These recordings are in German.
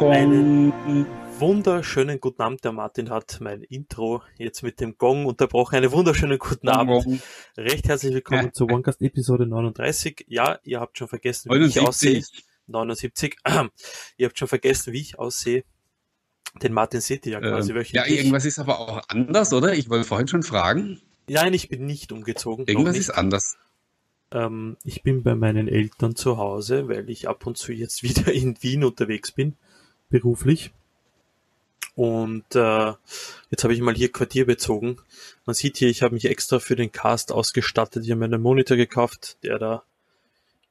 Einen wunderschönen guten Abend. Der Martin hat mein Intro jetzt mit dem Gong unterbrochen. Einen wunderschönen guten Abend. Recht herzlich willkommen ja. zur OneCast Episode 39. Ja, ihr habt schon vergessen, wie 79. ich aussehe. 79. ihr habt schon vergessen, wie ich aussehe. Den Martin seht ihr ja quasi ähm, wöchentlich. Ja, irgendwas ist aber auch anders, oder? Ich wollte vorhin schon fragen. Nein, ich bin nicht umgezogen. Irgendwas ist anders. Ähm, ich bin bei meinen Eltern zu Hause, weil ich ab und zu jetzt wieder in Wien unterwegs bin, beruflich. Und äh, jetzt habe ich mal hier Quartier bezogen. Man sieht hier, ich habe mich extra für den Cast ausgestattet. Ich habe mir einen Monitor gekauft, der da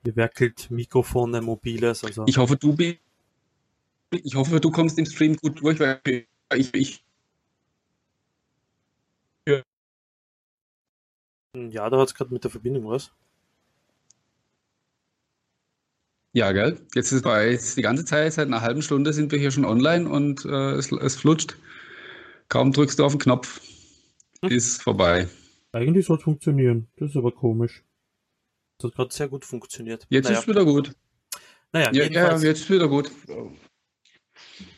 hier werkelt, Mikrofone, mobiles. Also ich hoffe, du bist ich hoffe, du kommst im Stream gut durch, weil ich, ich ja, da hat es gerade mit der Verbindung was. Ja, gell? Jetzt ist bei jetzt die ganze Zeit, seit einer halben Stunde sind wir hier schon online und äh, es, es flutscht. Kaum drückst du auf den Knopf, hm. ist vorbei. Eigentlich soll es funktionieren. Das ist aber komisch. Das hat gerade sehr gut funktioniert. Jetzt naja. ist wieder gut. Naja, ja, ja, jetzt ist wieder gut.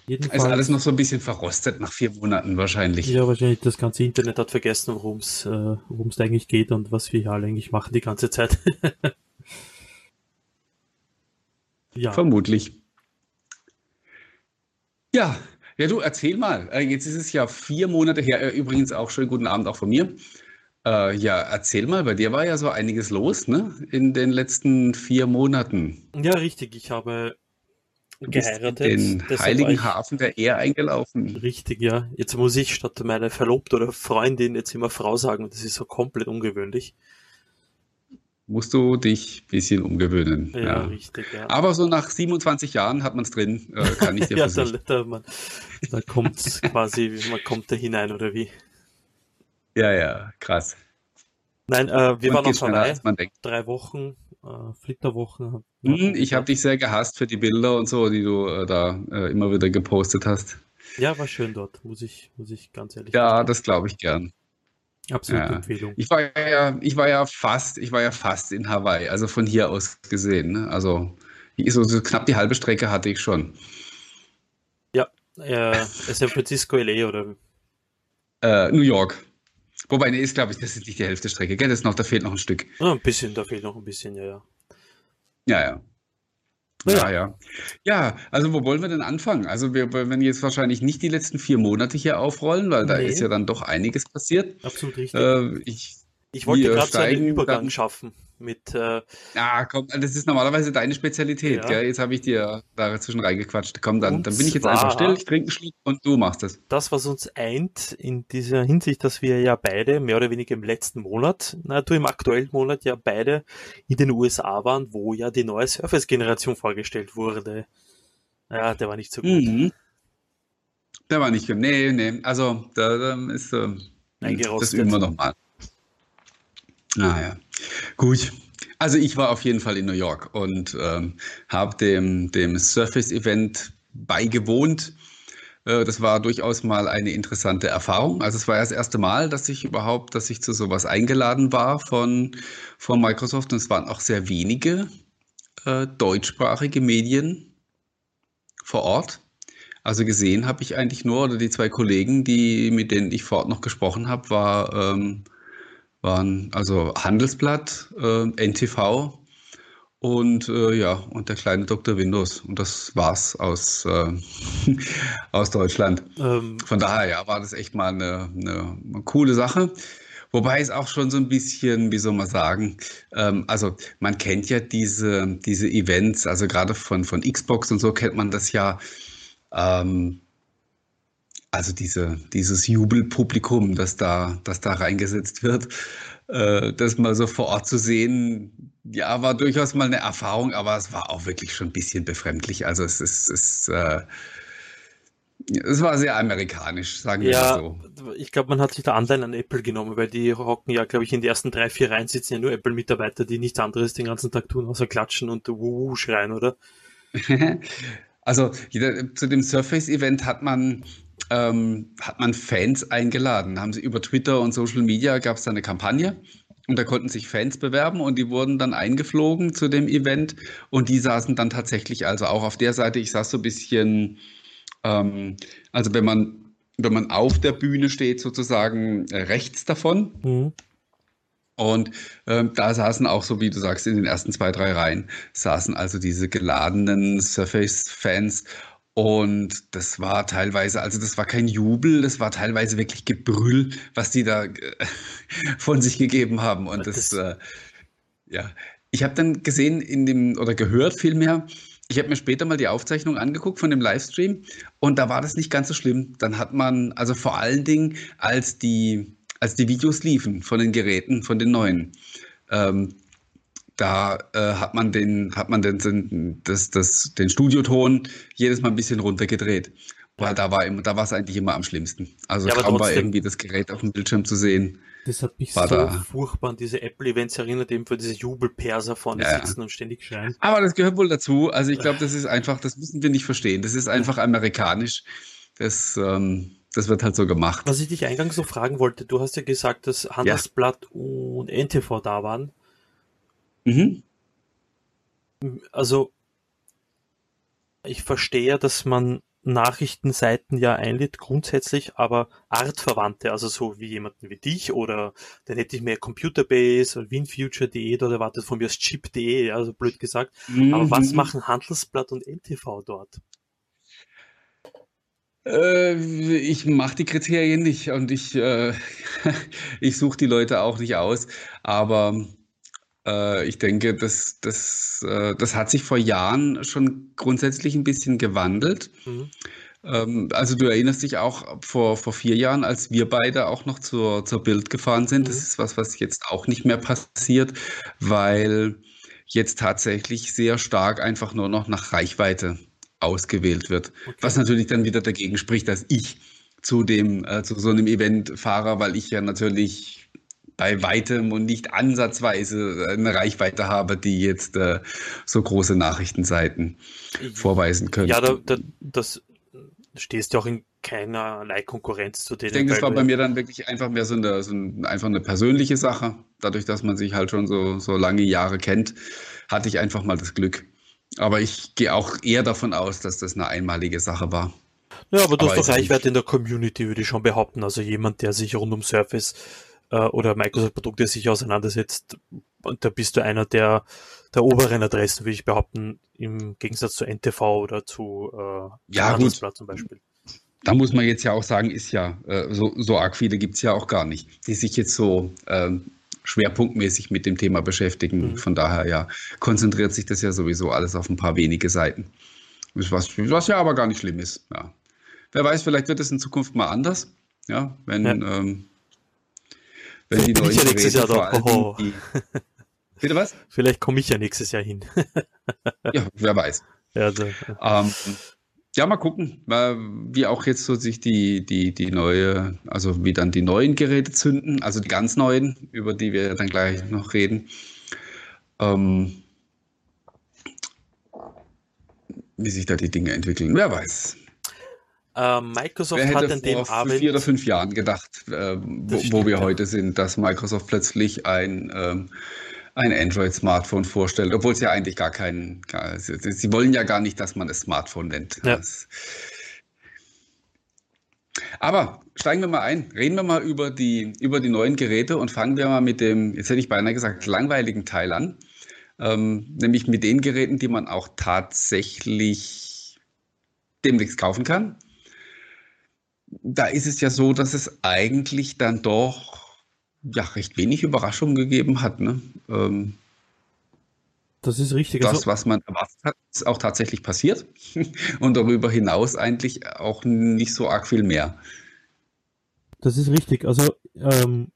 Jedenfalls, ist alles noch so ein bisschen verrostet nach vier Monaten wahrscheinlich. Ja, wahrscheinlich das ganze Internet hat vergessen, worum es äh, eigentlich geht und was wir hier alle eigentlich machen die ganze Zeit. ja. Vermutlich. Ja, ja, du erzähl mal. Äh, jetzt ist es ja vier Monate her. Äh, übrigens auch schönen guten Abend auch von mir. Äh, ja, erzähl mal, bei dir war ja so einiges los, ne? In den letzten vier Monaten. Ja, richtig. Ich habe geheiratet. Den heiligen Hafen der Ehe eingelaufen. Richtig, ja. Jetzt muss ich statt meine Verlobte oder Freundin jetzt immer Frau sagen das ist so komplett ungewöhnlich. Musst du dich ein bisschen umgewöhnen. Ja, ja. richtig, ja. Aber so nach 27 Jahren hat man es drin, äh, kann ich dir Ja, da, da, man, da kommt quasi, man kommt da hinein, oder wie? Ja, ja, krass. Nein, äh, wir waren noch vorbei. Drei Wochen äh, Flitterwochen. Hm, ich habe dich sehr gehasst für die Bilder und so, die du äh, da äh, immer wieder gepostet hast. Ja, war schön dort, muss ich, muss ich ganz ehrlich sagen. Ja, das glaube ich gern. Absolute ja. Empfehlung. Ich war ja, ich war ja fast, ich war ja fast in Hawaii, also von hier aus gesehen. Ne? Also so, so, knapp die halbe Strecke hatte ich schon. Ja, äh, San Francisco, LA oder? Äh, New York. Wobei, nee, ist, glaube ich, das ist nicht die Hälfte Strecke, gell? Das noch, da fehlt noch ein Stück. Ja, ein bisschen, da fehlt noch ein bisschen, ja, ja. Ja, ja. Ja, ja. Ja, also wo wollen wir denn anfangen? Also wir werden jetzt wahrscheinlich nicht die letzten vier Monate hier aufrollen, weil da ist ja dann doch einiges passiert. Absolut richtig. Äh, ich ich wollte gerade so einen Übergang dann, schaffen mit. Äh, ja, komm, das ist normalerweise deine Spezialität, ja. gell? Jetzt habe ich dir dazwischen reingequatscht. Komm, dann, dann bin ich jetzt einfach still, ich trinke einen Schluck und du machst es. Das, was uns eint in dieser Hinsicht, dass wir ja beide mehr oder weniger im letzten Monat, na du im aktuellen Monat ja beide in den USA waren, wo ja die neue Surface-Generation vorgestellt wurde. Ja, der war nicht so gut. Mhm. Der war nicht gut. Nee, nee. Also, da, da ist. Äh, das üben wir nochmal. Naja, gut. Also ich war auf jeden Fall in New York und ähm, habe dem, dem Surface-Event beigewohnt. Äh, das war durchaus mal eine interessante Erfahrung. Also es war ja das erste Mal, dass ich überhaupt, dass ich zu sowas eingeladen war von, von Microsoft. Und es waren auch sehr wenige äh, deutschsprachige Medien vor Ort. Also gesehen habe ich eigentlich nur, oder die zwei Kollegen, die, mit denen ich vor Ort noch gesprochen habe, war ähm, waren also Handelsblatt, äh, NTV und äh, ja, und der kleine Dr. Windows. Und das war's aus, äh, aus Deutschland. Ähm. Von daher ja, war das echt mal eine, eine, coole Sache. Wobei es auch schon so ein bisschen, wie soll man sagen, ähm, also man kennt ja diese, diese Events, also gerade von, von Xbox und so kennt man das ja. Ähm, also diese, dieses Jubelpublikum, das da, das da reingesetzt wird, äh, das mal so vor Ort zu sehen, ja, war durchaus mal eine Erfahrung, aber es war auch wirklich schon ein bisschen befremdlich. Also es ist, es, äh, es war sehr amerikanisch, sagen wir ja, mal so. Ich glaube, man hat sich da Anleihen an Apple genommen, weil die hocken ja, glaube ich, in die ersten drei, vier Reihen sitzen ja nur Apple-Mitarbeiter, die nichts anderes den ganzen Tag tun, außer klatschen und wuhu schreien, oder? also zu dem Surface-Event hat man ähm, hat man Fans eingeladen. Haben sie über Twitter und Social Media gab es da eine Kampagne und da konnten sich Fans bewerben und die wurden dann eingeflogen zu dem Event und die saßen dann tatsächlich also auch auf der Seite. Ich saß so ein bisschen Ähm, also wenn man, wenn man auf der Bühne steht, sozusagen äh, rechts davon. Mhm. Und ähm, da saßen auch, so wie du sagst, in den ersten zwei, drei Reihen, saßen also diese geladenen Surface-Fans. Und das war teilweise, also das war kein Jubel, das war teilweise wirklich Gebrüll, was die da äh, von sich gegeben haben. Und das, das äh, ja, ich habe dann gesehen in dem, oder gehört vielmehr, ich habe mir später mal die Aufzeichnung angeguckt von dem Livestream und da war das nicht ganz so schlimm. Dann hat man, also vor allen Dingen, als die, als die Videos liefen von den Geräten, von den neuen, ähm, da äh, hat man den, hat man den, das, das, den Studioton jedes Mal ein bisschen runtergedreht. Weil da war da war es eigentlich immer am schlimmsten. Also ja, kaum war irgendwie das Gerät auf dem Bildschirm zu sehen. Das hat mich so da. furchtbar an diese Apple-Events erinnert, eben für diese Jubelperser vorne ja. sitzen und ständig schreien. Aber das gehört wohl dazu. Also ich glaube, das ist einfach, das müssen wir nicht verstehen. Das ist einfach amerikanisch. Das, ähm, das wird halt so gemacht. Was ich dich eingangs so fragen wollte, du hast ja gesagt, dass Handelsblatt ja. und NTV da waren. Mhm. Also, ich verstehe, dass man Nachrichtenseiten ja einlädt grundsätzlich, aber Artverwandte, also so wie jemanden wie dich oder dann hätte ich mehr Computerbase oder WinFuture.de oder erwartet von mir aus Chip.de, also blöd gesagt. Mhm. Aber was machen Handelsblatt und NTV dort? Äh, ich mache die Kriterien nicht und ich, äh, ich suche die Leute auch nicht aus, aber ich denke, das, das, äh, das hat sich vor Jahren schon grundsätzlich ein bisschen gewandelt. Mhm. Ähm, also du erinnerst dich auch vor, vor vier Jahren, als wir beide auch noch zur, zur Bild gefahren sind. Das mhm. ist was, was jetzt auch nicht mehr passiert, weil jetzt tatsächlich sehr stark einfach nur noch nach Reichweite ausgewählt wird. Okay. Was natürlich dann wieder dagegen spricht, dass ich zu dem, äh, zu so einem Event fahre, weil ich ja natürlich bei weitem und nicht ansatzweise eine Reichweite habe, die jetzt äh, so große Nachrichtenseiten vorweisen können. Ja, da, da, das stehst du auch in keinerlei Konkurrenz zu denen. Ich denke, das war bei mir dann wirklich einfach mehr so eine, so ein, einfach eine persönliche Sache. Dadurch, dass man sich halt schon so, so lange Jahre kennt, hatte ich einfach mal das Glück. Aber ich gehe auch eher davon aus, dass das eine einmalige Sache war. Ja, aber du aber hast doch Reichweite in der Community, würde ich schon behaupten. Also jemand, der sich rund um Surface äh, oder Microsoft-Produkte sich auseinandersetzt, da bist du einer der, der oberen Adressen, würde ich behaupten, im Gegensatz zu NTV oder zu äh, ja, gut. zum Beispiel. Da muss man jetzt ja auch sagen, ist ja, äh, so, so arg viele gibt es ja auch gar nicht, die sich jetzt so äh, schwerpunktmäßig mit dem Thema beschäftigen. Mhm. Von daher ja, konzentriert sich das ja sowieso alles auf ein paar wenige Seiten. Was, was ja aber gar nicht schlimm ist. Ja. Wer weiß, vielleicht wird es in Zukunft mal anders. Ja, wenn ja. Ähm, wenn die neuen ja nächstes Jahr doch. Oh. Die, bitte was? Vielleicht komme ich ja nächstes Jahr hin. ja, wer weiß. Ja, also, ähm, ja, mal gucken, wie auch jetzt so sich die, die, die neue, also wie dann die neuen Geräte zünden, also die ganz neuen, über die wir dann gleich noch reden. Ähm, wie sich da die Dinge entwickeln, wer weiß. Äh, Microsoft hat an dem Abend. vier oder fünf Jahren gedacht, äh, wo, stimmt, wo, wir ja. heute sind, dass Microsoft plötzlich ein, ähm, ein Android-Smartphone vorstellt, obwohl es ja eigentlich gar kein. Gar, sie, sie, wollen ja gar nicht, dass man es Smartphone nennt. Ja. Das, aber steigen wir mal ein, reden wir mal über die, über die neuen Geräte und fangen wir mal mit dem, jetzt hätte ich beinahe gesagt, langweiligen Teil an. Ähm, nämlich mit den Geräten, die man auch tatsächlich demnächst kaufen kann da ist es ja so, dass es eigentlich dann doch ja, recht wenig Überraschungen gegeben hat. Ne? Ähm, das ist richtig. Das, also, was man erwartet hat, ist auch tatsächlich passiert. Und darüber hinaus eigentlich auch nicht so arg viel mehr. Das ist richtig. Also ähm,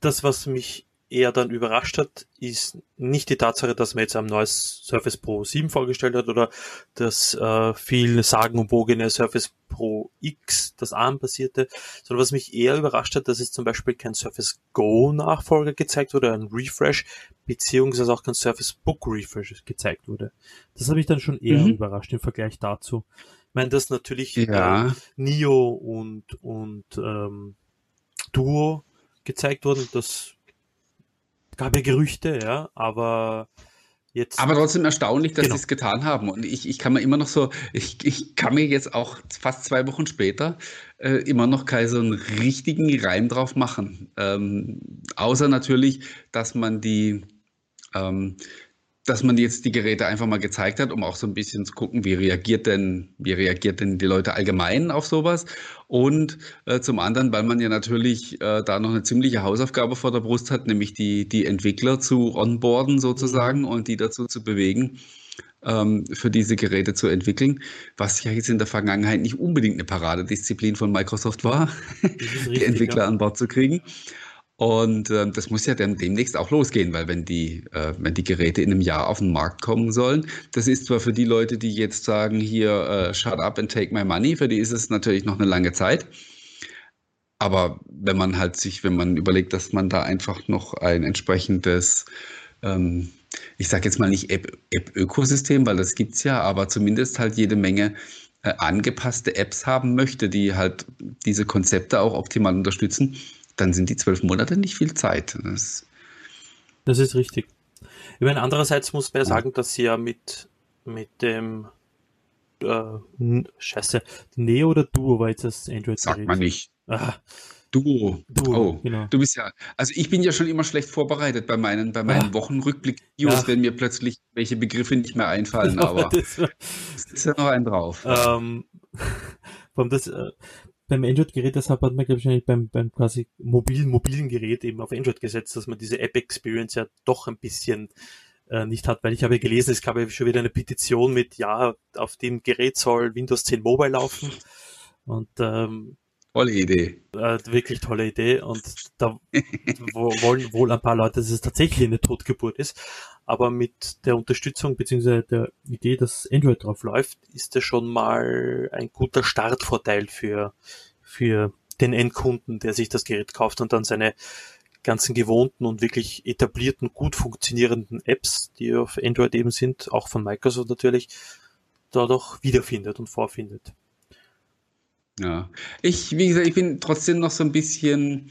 das, was mich eher dann überrascht hat, ist nicht die Tatsache, dass man jetzt ein neues Surface Pro 7 vorgestellt hat oder das äh, viel sagenumwogene Surface Pro X, das ARM-basierte, sondern was mich eher überrascht hat, dass es zum Beispiel kein Surface Go Nachfolger gezeigt wurde, ein Refresh, beziehungsweise auch kein Surface Book Refresh gezeigt wurde. Das habe ich dann schon eher mhm. überrascht im Vergleich dazu. Ich meine, dass natürlich ja. äh, Nio und, und ähm, Duo gezeigt wurden, das gab ja Gerüchte, ja, aber Jetzt. Aber trotzdem erstaunlich, dass genau. sie es getan haben. Und ich, ich kann mir immer noch so, ich, ich kann mir jetzt auch fast zwei Wochen später äh, immer noch keinen so einen richtigen Reim drauf machen. Ähm, außer natürlich, dass man die, ähm, dass man jetzt die Geräte einfach mal gezeigt hat, um auch so ein bisschen zu gucken, wie reagiert denn, wie reagiert denn die Leute allgemein auf sowas. Und äh, zum anderen, weil man ja natürlich äh, da noch eine ziemliche Hausaufgabe vor der Brust hat, nämlich die, die Entwickler zu onboarden sozusagen und die dazu zu bewegen, ähm, für diese Geräte zu entwickeln, was ja jetzt in der Vergangenheit nicht unbedingt eine Paradedisziplin von Microsoft war, richtig, die Entwickler ja. an Bord zu kriegen. Und äh, das muss ja dann demnächst auch losgehen, weil wenn die, äh, wenn die Geräte in einem Jahr auf den Markt kommen sollen, das ist zwar für die Leute, die jetzt sagen, hier, äh, shut up and take my money, für die ist es natürlich noch eine lange Zeit. Aber wenn man halt sich, wenn man überlegt, dass man da einfach noch ein entsprechendes, ähm, ich sage jetzt mal nicht App-Ökosystem, weil das gibt's ja, aber zumindest halt jede Menge äh, angepasste Apps haben möchte, die halt diese Konzepte auch optimal unterstützen, dann sind die zwölf Monate nicht viel Zeit. Das, das ist richtig. Ich meine, andererseits muss man ja sagen, dass sie ja mit, mit dem äh, Scheiße, Neo oder Duo war jetzt das Android. Sagt man nicht. Ah. Duo. Duo. Oh, genau. Du bist ja, also ich bin ja schon immer schlecht vorbereitet bei meinen, bei meinen ah. Wochenrückblick-Videos, wenn mir plötzlich welche Begriffe nicht mehr einfallen, aber es ist ja noch ein drauf. Ähm, das, äh, beim Android-Gerät, deshalb hat man, glaube ich, beim, beim quasi mobilen, mobilen Gerät eben auf Android gesetzt, dass man diese App-Experience ja doch ein bisschen äh, nicht hat, weil ich habe gelesen, es gab ja schon wieder eine Petition mit, ja, auf dem Gerät soll Windows 10 Mobile laufen. Und ähm, Tolle Idee. Äh, wirklich tolle Idee. Und da wollen wohl ein paar Leute, dass es tatsächlich eine Totgeburt ist. Aber mit der Unterstützung bzw. der Idee, dass Android drauf läuft, ist das schon mal ein guter Startvorteil für, für den Endkunden, der sich das Gerät kauft und dann seine ganzen gewohnten und wirklich etablierten, gut funktionierenden Apps, die auf Android eben sind, auch von Microsoft natürlich, dadurch wiederfindet und vorfindet. Ja, ich, wie gesagt, ich bin trotzdem noch so ein bisschen,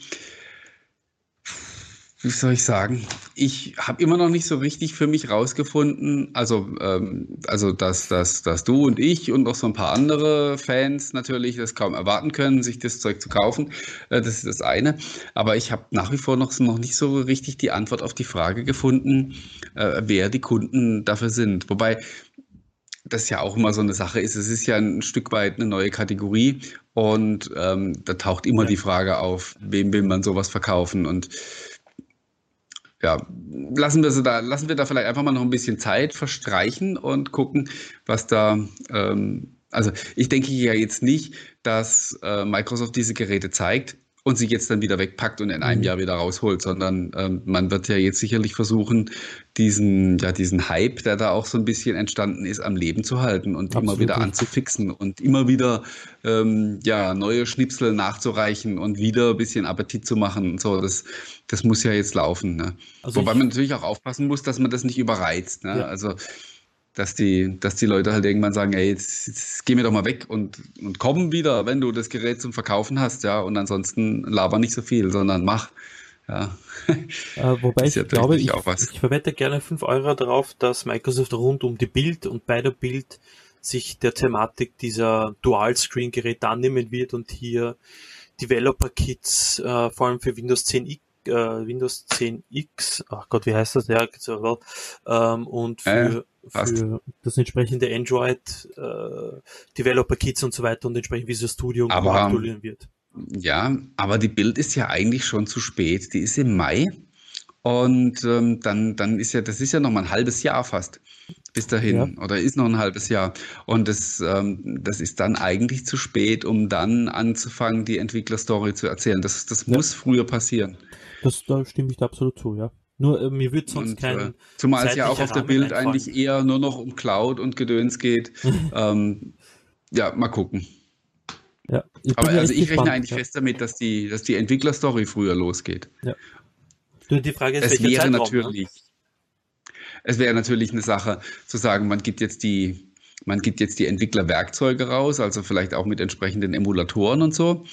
wie soll ich sagen, ich habe immer noch nicht so richtig für mich rausgefunden, also, ähm, also dass, dass, dass du und ich und noch so ein paar andere Fans natürlich das kaum erwarten können, sich das Zeug zu kaufen. Äh, das ist das eine. Aber ich habe nach wie vor noch, noch nicht so richtig die Antwort auf die Frage gefunden, äh, wer die Kunden dafür sind. Wobei das ja auch immer so eine Sache ist. Es ist ja ein Stück weit eine neue Kategorie und ähm, da taucht immer ja. die Frage auf, wem will man sowas verkaufen und ja, lassen wir, da, lassen wir da vielleicht einfach mal noch ein bisschen Zeit verstreichen und gucken, was da, ähm, also ich denke ja jetzt nicht, dass äh, Microsoft diese Geräte zeigt, und sie jetzt dann wieder wegpackt und in einem mhm. Jahr wieder rausholt, sondern ähm, man wird ja jetzt sicherlich versuchen, diesen, ja, diesen Hype, der da auch so ein bisschen entstanden ist, am Leben zu halten und Absolut. immer wieder anzufixen und immer wieder ähm, ja, neue Schnipsel nachzureichen und wieder ein bisschen Appetit zu machen und so. Das, das muss ja jetzt laufen. Ne? Also Wobei man natürlich auch aufpassen muss, dass man das nicht überreizt. Ne? Ja. Also dass die, dass die Leute halt irgendwann sagen, ey, jetzt, jetzt geh mir doch mal weg und, und komm wieder, wenn du das Gerät zum Verkaufen hast, ja, und ansonsten laber nicht so viel, sondern mach. Ja. Äh, wobei ich glaube, ich, ich verwette gerne 5 Euro darauf, dass Microsoft rund um die Bild und bei der Bild sich der Thematik dieser Dual-Screen-Geräte annehmen wird und hier Developer-Kits, äh, vor allem für Windows 10 äh, Windows 10X, ach Gott, wie heißt das? Ja, ähm, und für, äh für das entsprechende Android äh, Developer Kits und so weiter und entsprechend Visual Studio aber, aktualisieren wird. Ja, aber die Bild ist ja eigentlich schon zu spät. Die ist im Mai und ähm, dann, dann ist ja, das ist ja noch mal ein halbes Jahr fast bis dahin ja. oder ist noch ein halbes Jahr. Und das, ähm, das ist dann eigentlich zu spät, um dann anzufangen, die Entwicklerstory zu erzählen. Das, das ja. muss früher passieren. Das, da stimme ich da absolut zu, ja. Nur äh, mir wird sonst und, kein. Äh, zumal es ja auch auf der Bild einfallen. eigentlich eher nur noch um Cloud und Gedöns geht. ähm, ja, mal gucken. Ja, Aber also ich rechne eigentlich ja. fest damit, dass die, dass die Entwicklerstory früher losgeht. Ja. Die Frage ist, es wäre Zeitraum, ne? natürlich, ne? Es wäre natürlich eine Sache zu sagen, man gibt jetzt die, man gibt jetzt die Entwicklerwerkzeuge raus, also vielleicht auch mit entsprechenden Emulatoren und so.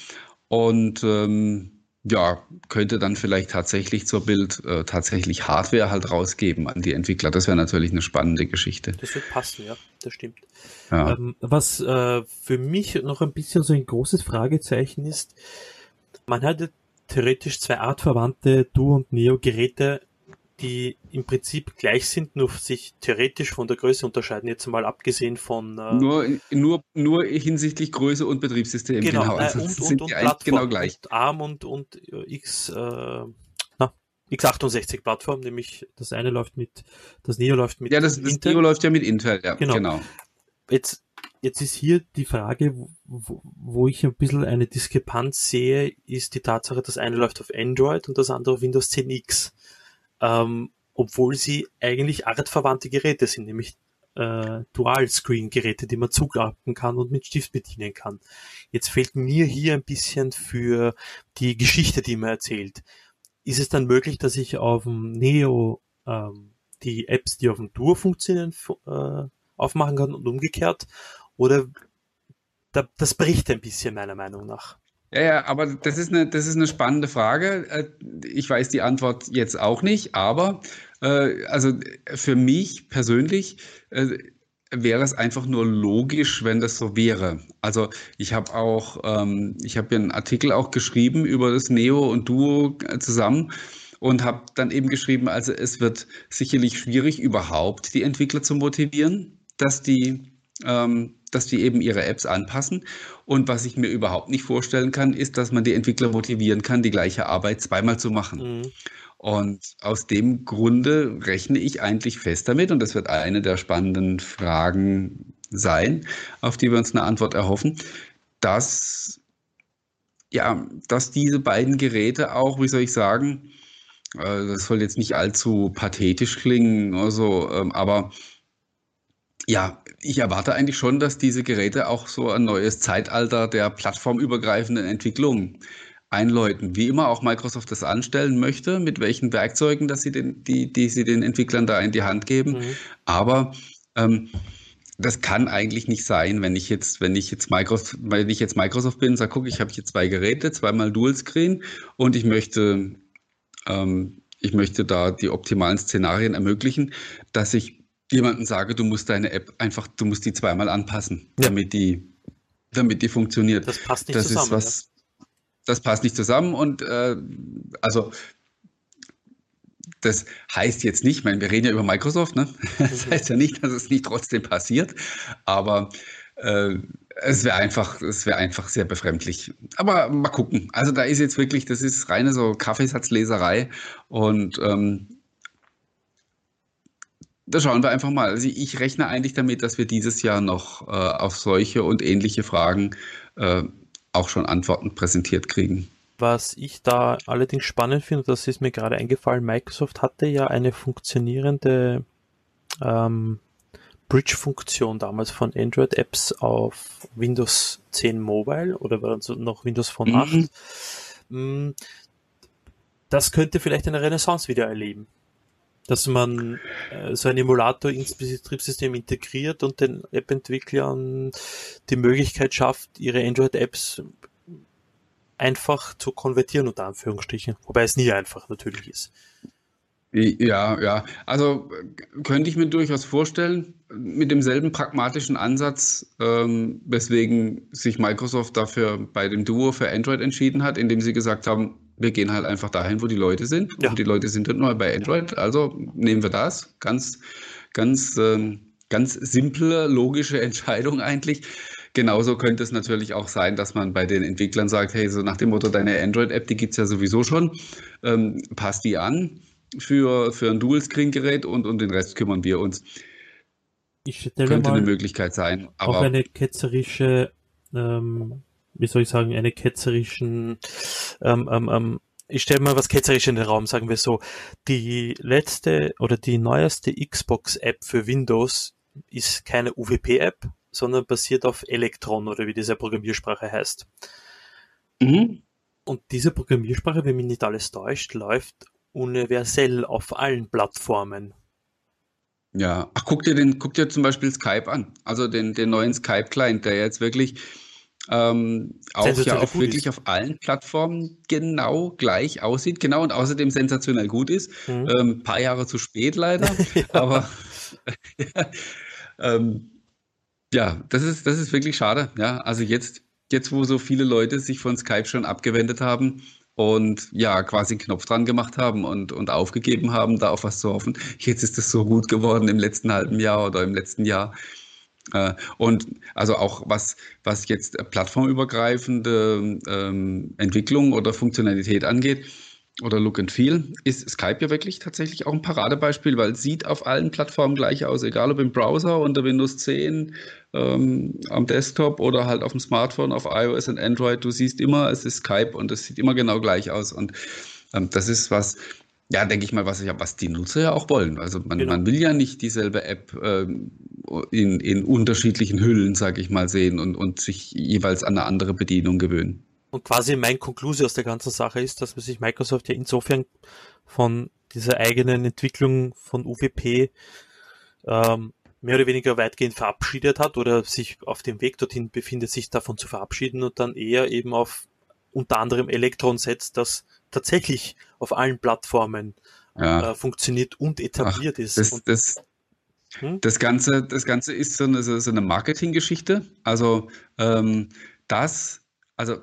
Und ähm, ja, könnte dann vielleicht tatsächlich zur Bild äh, tatsächlich Hardware halt rausgeben an die Entwickler. Das wäre natürlich eine spannende Geschichte. Das wird passen, ja, das stimmt. Ja. Ähm, was äh, für mich noch ein bisschen so ein großes Fragezeichen ist, man hat theoretisch zwei artverwandte Duo- und Neo-Geräte die im Prinzip gleich sind, nur sich theoretisch von der Größe unterscheiden, jetzt mal abgesehen von äh, nur, nur, nur hinsichtlich Größe und Betriebssystem. Genau, genau. Also äh, und, sind und, die und genau gleich. Und ARM und, und äh, X, äh, na, x68 Plattform, nämlich das eine läuft mit, das Neo läuft mit Ja, das, das Neo läuft ja mit Intel, ja, genau. genau. Jetzt, jetzt ist hier die Frage, wo, wo ich ein bisschen eine Diskrepanz sehe, ist die Tatsache, das eine läuft auf Android und das andere auf Windows 10X ähm, obwohl sie eigentlich artverwandte Geräte sind, nämlich äh, Dual-Screen-Geräte, die man zuklappen kann und mit Stift bedienen kann. Jetzt fehlt mir hier ein bisschen für die Geschichte, die man erzählt. Ist es dann möglich, dass ich auf dem Neo ähm, die Apps, die auf dem Duo funktionieren, äh, aufmachen kann und umgekehrt? Oder da, das bricht ein bisschen meiner Meinung nach. Ja, ja, aber das ist eine, das ist eine spannende Frage. Äh, ich weiß die Antwort jetzt auch nicht, aber äh, also für mich persönlich äh, wäre es einfach nur logisch, wenn das so wäre. Also ich habe auch, ähm, ich habe einen Artikel auch geschrieben über das Neo und Duo zusammen und habe dann eben geschrieben, also es wird sicherlich schwierig, überhaupt die Entwickler zu motivieren, dass die ähm, dass die eben ihre Apps anpassen. Und was ich mir überhaupt nicht vorstellen kann, ist, dass man die Entwickler motivieren kann, die gleiche Arbeit zweimal zu machen. Mhm. Und aus dem Grunde rechne ich eigentlich fest damit, und das wird eine der spannenden Fragen sein, auf die wir uns eine Antwort erhoffen, dass, ja, dass diese beiden Geräte auch, wie soll ich sagen, äh, das soll jetzt nicht allzu pathetisch klingen oder so, ähm, aber ja, ich erwarte eigentlich schon, dass diese Geräte auch so ein neues Zeitalter der plattformübergreifenden Entwicklung einläuten. Wie immer auch Microsoft das anstellen möchte, mit welchen Werkzeugen, dass sie den, die, die sie den Entwicklern da in die Hand geben. Mhm. Aber ähm, das kann eigentlich nicht sein, wenn ich jetzt, wenn ich jetzt Microsoft, wenn ich jetzt Microsoft bin, sage, guck, ich habe hier zwei Geräte, zweimal Dualscreen und ich möchte, ähm, ich möchte da die optimalen Szenarien ermöglichen, dass ich jemanden sage, du musst deine App einfach, du musst die zweimal anpassen, ja. damit die, damit die funktioniert. Das passt nicht das zusammen. Ist was, ja. Das passt nicht zusammen und äh, also das heißt jetzt nicht, ich meine, wir reden ja über Microsoft, ne? Das mhm. heißt ja nicht, dass es nicht trotzdem passiert, aber äh, es wäre einfach, es wäre einfach sehr befremdlich. Aber mal gucken. Also da ist jetzt wirklich, das ist reine so Kaffeesatzleserei und ähm, da schauen wir einfach mal. Also ich rechne eigentlich damit, dass wir dieses Jahr noch äh, auf solche und ähnliche Fragen äh, auch schon Antworten präsentiert kriegen. Was ich da allerdings spannend finde, das ist mir gerade eingefallen, Microsoft hatte ja eine funktionierende ähm, Bridge-Funktion damals von Android-Apps auf Windows 10 Mobile oder war noch Windows Phone mhm. 8. Mm, das könnte vielleicht eine Renaissance wieder erleben dass man äh, so einen Emulator ins Betriebssystem integriert und den App-Entwicklern die Möglichkeit schafft, ihre Android-Apps einfach zu konvertieren, unter Anführungsstrichen. Wobei es nie einfach natürlich ist. Ja, ja. Also könnte ich mir durchaus vorstellen, mit demselben pragmatischen Ansatz, ähm, weswegen sich Microsoft dafür bei dem Duo für Android entschieden hat, indem sie gesagt haben, wir gehen halt einfach dahin, wo die Leute sind. Ja. Und die Leute sind dort neu bei Android. Also nehmen wir das. Ganz, ganz, ähm, ganz simple, logische Entscheidung eigentlich. Genauso könnte es natürlich auch sein, dass man bei den Entwicklern sagt, hey, so nach dem Motto, deine Android-App, die gibt's ja sowieso schon, ähm, passt die an für, für ein Dual-Screen-Gerät und, und den Rest kümmern wir uns. Ich stelle könnte mal eine Möglichkeit sein. Aber auch eine ketzerische ähm, wie soll ich sagen, eine ketzerischen, ähm, ähm, ähm, ich stelle mal was ketzerisch in den Raum, sagen wir so. Die letzte oder die neueste Xbox-App für Windows ist keine UWP-App, sondern basiert auf Electron oder wie diese Programmiersprache heißt. Mhm. Und diese Programmiersprache, wenn mich nicht alles täuscht, läuft universell auf allen Plattformen. Ja, ach, guck dir den, guck dir zum Beispiel Skype an. Also den, den neuen Skype-Client, der jetzt wirklich ähm, auch ja auch wirklich auf allen Plattformen genau gleich aussieht, genau und außerdem sensationell gut ist. Mhm. Ähm, paar Jahre zu spät leider, ja. aber ja, ähm, ja, das ist, das ist wirklich schade. Ja, also jetzt, jetzt, wo so viele Leute sich von Skype schon abgewendet haben und ja, quasi einen Knopf dran gemacht haben und, und aufgegeben haben, da auf was zu hoffen. Jetzt ist es so gut geworden im letzten halben Jahr oder im letzten Jahr. Äh, und also auch was, was jetzt plattformübergreifende ähm, Entwicklung oder Funktionalität angeht oder Look and Feel, ist Skype ja wirklich tatsächlich auch ein Paradebeispiel, weil es sieht auf allen Plattformen gleich aus, egal ob im Browser unter Windows 10, ähm, am Desktop oder halt auf dem Smartphone, auf iOS und Android. Du siehst immer, es ist Skype und es sieht immer genau gleich aus. Und ähm, das ist was, ja, denke ich mal, was, was die Nutzer ja auch wollen. Also man, genau. man will ja nicht dieselbe App ähm, in, in unterschiedlichen Hüllen, sage ich mal, sehen und, und sich jeweils an eine andere Bedienung gewöhnen. Und quasi mein Konklusion aus der ganzen Sache ist, dass sich Microsoft ja insofern von dieser eigenen Entwicklung von UWP ähm, mehr oder weniger weitgehend verabschiedet hat oder sich auf dem Weg dorthin befindet, sich davon zu verabschieden und dann eher eben auf unter anderem Elektron setzt, das tatsächlich auf allen Plattformen ja. äh, funktioniert und etabliert Ach, ist. Das, und, das, hm? das, Ganze, das Ganze ist so eine, so eine Marketinggeschichte. Also ähm, das, also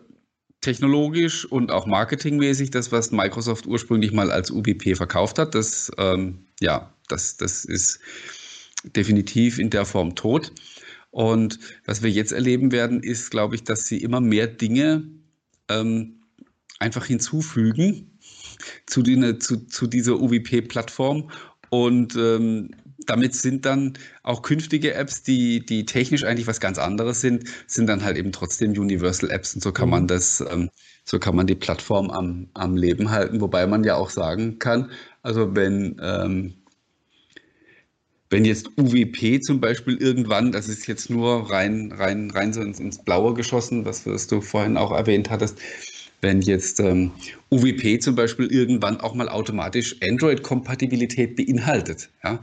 technologisch und auch marketingmäßig, das, was Microsoft ursprünglich mal als UBP verkauft hat, das, ähm, ja, das, das ist definitiv in der Form tot. Und was wir jetzt erleben werden, ist, glaube ich, dass sie immer mehr Dinge ähm, einfach hinzufügen zu, die, zu, zu dieser UWP-Plattform. Und ähm, damit sind dann auch künftige Apps, die, die technisch eigentlich was ganz anderes sind, sind dann halt eben trotzdem Universal Apps. Und so kann man mhm. das, ähm, so kann man die Plattform am, am Leben halten. Wobei man ja auch sagen kann, also wenn, ähm, wenn jetzt UWP zum Beispiel irgendwann, das ist jetzt nur rein, rein, rein so ins, ins Blaue geschossen, was, was du vorhin auch erwähnt hattest, wenn jetzt ähm, UWP zum Beispiel irgendwann auch mal automatisch Android-Kompatibilität beinhaltet, ja,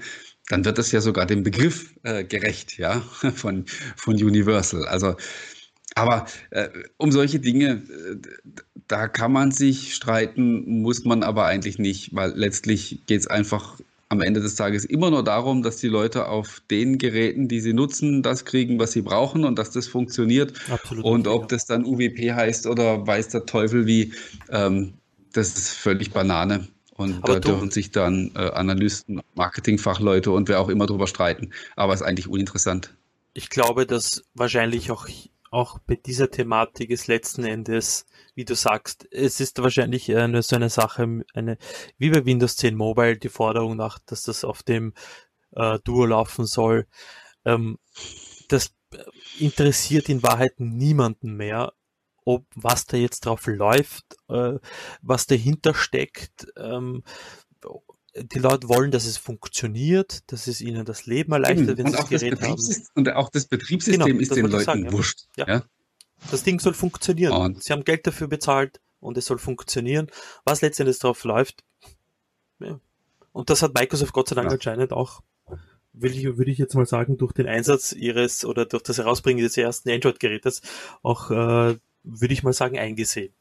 dann wird das ja sogar dem Begriff äh, gerecht, ja, von, von Universal. Also, aber äh, um solche Dinge, äh, da kann man sich streiten, muss man aber eigentlich nicht, weil letztlich geht es einfach am Ende des Tages immer nur darum, dass die Leute auf den Geräten, die sie nutzen, das kriegen, was sie brauchen und dass das funktioniert. Absolut und ob das dann UWP heißt oder weiß der Teufel wie, ähm, das ist völlig Banane. Und Aber da du, dürfen sich dann äh, Analysten, Marketingfachleute und wer auch immer drüber streiten. Aber es ist eigentlich uninteressant. Ich glaube, dass wahrscheinlich auch, auch bei dieser Thematik es letzten Endes wie du sagst, es ist wahrscheinlich eine, so eine Sache, eine, wie bei Windows 10 Mobile, die Forderung nach, dass das auf dem äh, Duo laufen soll. Ähm, das interessiert in Wahrheit niemanden mehr, ob was da jetzt drauf läuft, äh, was dahinter steckt. Ähm, die Leute wollen, dass es funktioniert, dass es ihnen das Leben erleichtert, wenn und sie das Gerät haben. Und auch das Betriebssystem genau, ist den Leuten sagen, wurscht. Ja. ja. Das Ding soll funktionieren. Und Sie haben Geld dafür bezahlt und es soll funktionieren. Was letztendlich drauf läuft. Ja. Und das hat Microsoft Gott sei Dank ja. anscheinend auch, will ich, würde ich jetzt mal sagen, durch den Einsatz ihres oder durch das Herausbringen des ersten Android-Gerätes auch, äh, würde ich mal sagen, eingesehen.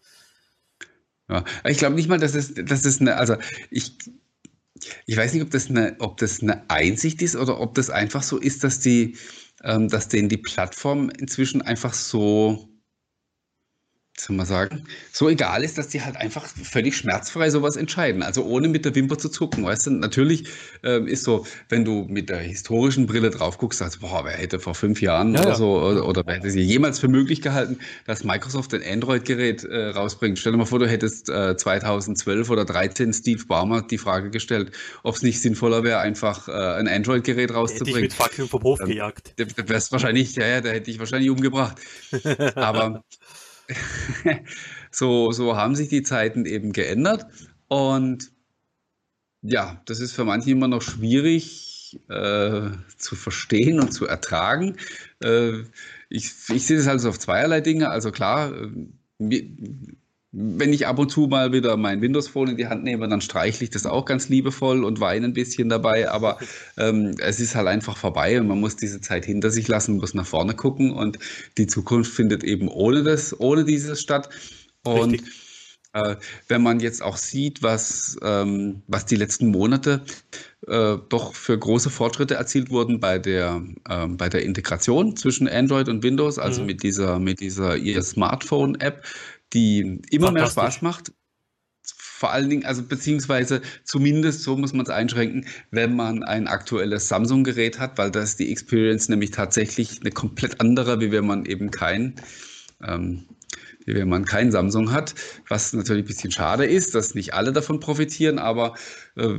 Ja, ich glaube nicht mal, dass es, dass es eine, also ich, ich weiß nicht, ob das eine, ob das eine Einsicht ist oder ob das einfach so ist, dass die, ähm, dass denen die Plattform inzwischen einfach so soll man sagen, so egal ist, dass die halt einfach völlig schmerzfrei sowas entscheiden. Also ohne mit der Wimper zu zucken. Weißt du, natürlich ähm, ist so, wenn du mit der historischen Brille drauf guckst, sagst boah, wer hätte vor fünf Jahren ja, oder ja. so, oder, oder, wer hätte sie jemals für möglich gehalten, dass Microsoft ein Android-Gerät äh, rausbringt. Stell dir mal vor, du hättest äh, 2012 oder 13 Steve Ballmer die Frage gestellt, ob es nicht sinnvoller wäre, einfach äh, ein Android-Gerät rauszubringen. Hätte ich mit Fackeln vom Hof ähm, gejagt. Da wär's wahrscheinlich, ja, ja, da hätte ich wahrscheinlich umgebracht. Aber so, so haben sich die Zeiten eben geändert. Und ja, das ist für manche immer noch schwierig äh, zu verstehen und zu ertragen. Äh, ich, ich sehe das also auf zweierlei Dinge. Also klar, äh, wenn ich ab und zu mal wieder mein Windows Phone in die Hand nehme, dann streichle ich das auch ganz liebevoll und weine ein bisschen dabei. Aber ähm, es ist halt einfach vorbei und man muss diese Zeit hinter sich lassen, muss nach vorne gucken und die Zukunft findet eben ohne das, ohne dieses statt. Und Richtig. Äh, wenn man jetzt auch sieht, was, ähm, was die letzten Monate äh, doch für große Fortschritte erzielt wurden bei der, äh, bei der Integration zwischen Android und Windows, also mhm. mit dieser, mit dieser ihr Smartphone-App, die immer mehr Spaß macht. Vor allen Dingen, also beziehungsweise zumindest so muss man es einschränken, wenn man ein aktuelles Samsung-Gerät hat, weil da ist die Experience nämlich tatsächlich eine komplett andere, wie wenn man eben kein ähm, wenn man kein Samsung hat, was natürlich ein bisschen schade ist, dass nicht alle davon profitieren, aber äh,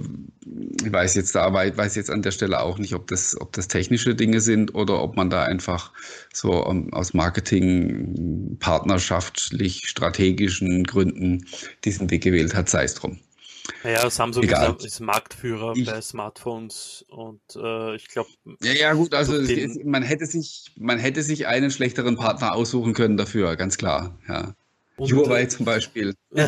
ich weiß jetzt da, weiß jetzt an der Stelle auch nicht, ob das, ob das technische Dinge sind oder ob man da einfach so um, ähm, aus Marketing, partnerschaftlich, strategischen Gründen diesen Weg gewählt hat, sei es drum. Naja, Samsung ist, ist, Marktführer ich, bei Smartphones und äh, ich glaube. Ja, ja, gut, also ist, man hätte sich, man hätte sich einen schlechteren Partner aussuchen können dafür, ganz klar. Ja. Huawei zum Beispiel. ja,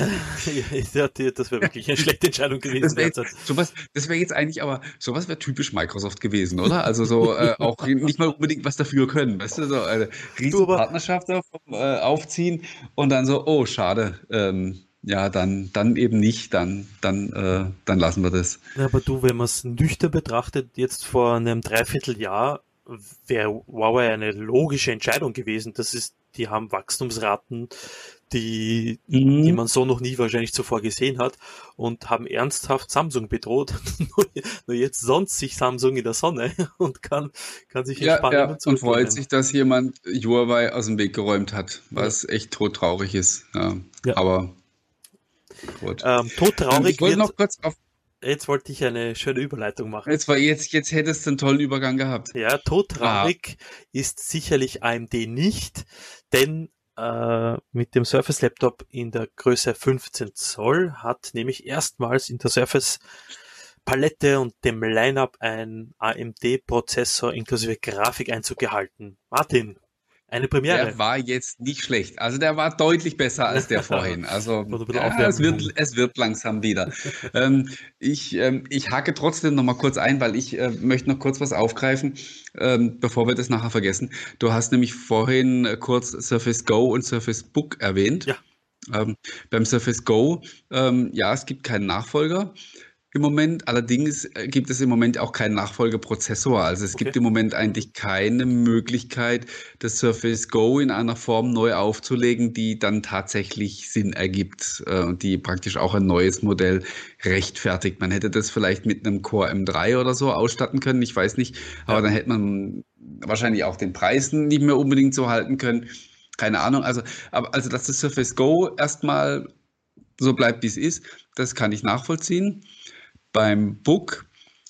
das wäre wirklich eine schlechte Entscheidung gewesen. Das wäre sowas, das wäre jetzt eigentlich, aber sowas wäre typisch Microsoft gewesen, oder? Also so äh, auch nicht mal unbedingt was dafür können, weißt du, so eine riesige Partnerschaft äh, aufziehen und dann so, oh, schade, ähm, ja, dann, dann eben nicht, dann, dann, äh, dann lassen wir das. Ja, aber du, wenn man es nüchtern betrachtet, jetzt vor einem Dreivierteljahr wäre Huawei eine logische Entscheidung gewesen. Das ist, die haben Wachstumsraten, die, mhm. die man so noch nie wahrscheinlich zuvor gesehen hat und haben ernsthaft Samsung bedroht. nur jetzt sonst sich Samsung in der Sonne und kann, kann sich entspannen ja, ja. und, und freut sich, dass jemand Huawei aus dem Weg geräumt hat, was ja. echt traurig ist. Ja. Aber Gut. Ähm, todtraurig. Ähm, ich wollte noch kurz auf. Jetzt wollte ich eine schöne Überleitung machen. Jetzt, war, jetzt, jetzt hättest du einen tollen Übergang gehabt. Ja, todtraurig ah. ist sicherlich AMD nicht, denn äh, mit dem Surface Laptop in der Größe 15 Zoll hat nämlich erstmals in der Surface Palette und dem Lineup ein AMD-Prozessor inklusive Grafik Einzug gehalten. Martin, eine Premiere. Der war jetzt nicht schlecht. Also der war deutlich besser als der vorhin. Also ja, es, wird, es wird langsam wieder. ähm, ich, ähm, ich hake trotzdem noch mal kurz ein, weil ich äh, möchte noch kurz was aufgreifen, ähm, bevor wir das nachher vergessen. Du hast nämlich vorhin kurz Surface Go und Surface Book erwähnt. Ja. Ähm, beim Surface Go, ähm, ja, es gibt keinen Nachfolger im Moment. Allerdings äh, gibt es im Moment auch keinen Nachfolgeprozessor. Also es okay. gibt im Moment eigentlich keine Möglichkeit, das Surface Go in einer Form neu aufzulegen, die dann tatsächlich Sinn ergibt äh, und die praktisch auch ein neues Modell rechtfertigt. Man hätte das vielleicht mit einem Core M3 oder so ausstatten können, ich weiß nicht, aber ja. dann hätte man wahrscheinlich auch den Preis nicht mehr unbedingt so halten können. Keine Ahnung. Also, aber, also dass das Surface Go erstmal so bleibt, wie es ist, das kann ich nachvollziehen. Beim Book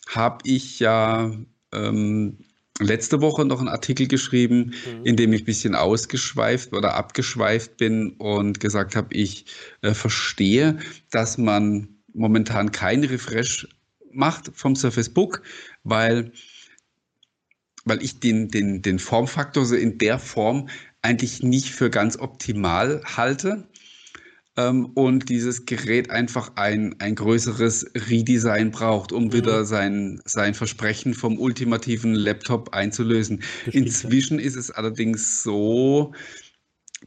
habe ich ja ähm, letzte Woche noch einen Artikel geschrieben, mhm. in dem ich ein bisschen ausgeschweift oder abgeschweift bin und gesagt habe, ich äh, verstehe, dass man momentan kein Refresh macht vom Surface Book, weil, weil ich den, den, den Formfaktor so in der Form eigentlich nicht für ganz optimal halte ähm, und dieses Gerät einfach ein, ein größeres Redesign braucht, um mhm. wieder sein, sein Versprechen vom ultimativen Laptop einzulösen. Inzwischen ist es allerdings so,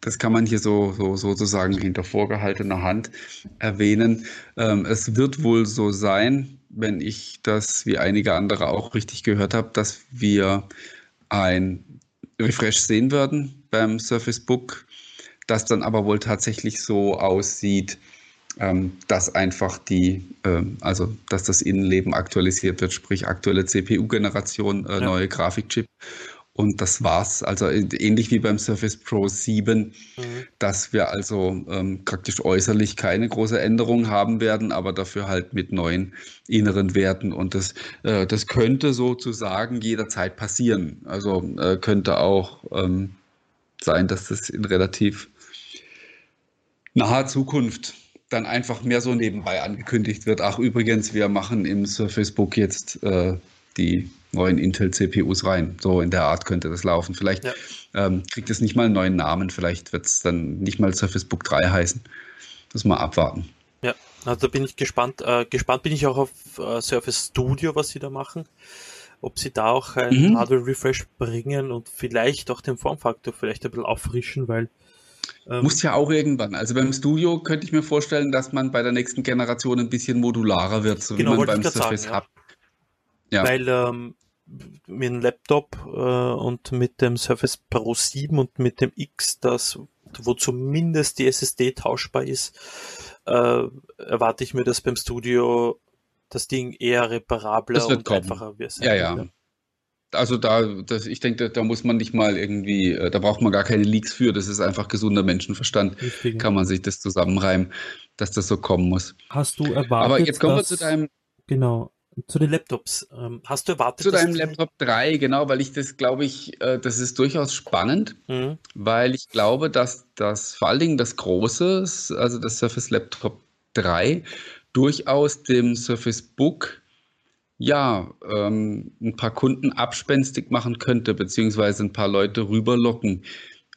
das kann man hier so, so sozusagen hinter vorgehaltener Hand erwähnen. Ähm, es wird wohl so sein, wenn ich das wie einige andere auch richtig gehört habe, dass wir ein Refresh sehen werden beim Surface Book das dann aber wohl tatsächlich so aussieht, ähm, dass einfach die, ähm, also dass das Innenleben aktualisiert wird, sprich aktuelle CPU-Generation, äh, ja. neue Grafikchip. Und das war's. Also ähnlich wie beim Surface Pro 7, mhm. dass wir also ähm, praktisch äußerlich keine große Änderung haben werden, aber dafür halt mit neuen inneren Werten. Und das, äh, das könnte sozusagen jederzeit passieren. Also äh, könnte auch ähm, sein, dass das in relativ naher Zukunft dann einfach mehr so nebenbei angekündigt wird. Ach, übrigens, wir machen im Surface Book jetzt äh, die neuen Intel-CPUs rein. So in der Art könnte das laufen. Vielleicht ja. ähm, kriegt es nicht mal einen neuen Namen, vielleicht wird es dann nicht mal Surface Book 3 heißen. Das mal abwarten. Ja, also da bin ich gespannt. Äh, gespannt bin ich auch auf äh, Surface Studio, was sie da machen. Ob sie da auch ein mhm. Hardware-Refresh bringen und vielleicht auch den Formfaktor vielleicht ein bisschen auffrischen, weil ähm, Muss ja auch irgendwann. Also beim Studio könnte ich mir vorstellen, dass man bei der nächsten Generation ein bisschen modularer wird, so genau, wie man beim Surface sagen, ja. Ja. Weil ähm, mit dem Laptop äh, und mit dem Surface Pro 7 und mit dem X, das, wo zumindest die SSD tauschbar ist, äh, erwarte ich mir, dass beim Studio das Ding eher reparabler und kommen. einfacher wird. Ja, ja. Also da, das, ich denke, da, da, muss man nicht mal irgendwie, äh, da braucht man gar keine Leaks für. Das ist einfach gesunder Menschenverstand. Richtig. Kann man sich das zusammenreimen, dass das so kommen muss. Hast du erwartet? Aber jetzt kommen dass, wir zu deinem. Genau. Zu den Laptops. Ähm, hast du erwartet? Zu deinem Laptop 3, genau, weil ich das glaube ich, äh, das ist durchaus spannend, mhm. weil ich glaube, dass das vor allen Dingen das große, also das Surface Laptop 3, durchaus dem Surface Book ja, ähm, ein paar Kunden abspenstig machen könnte, beziehungsweise ein paar Leute rüberlocken.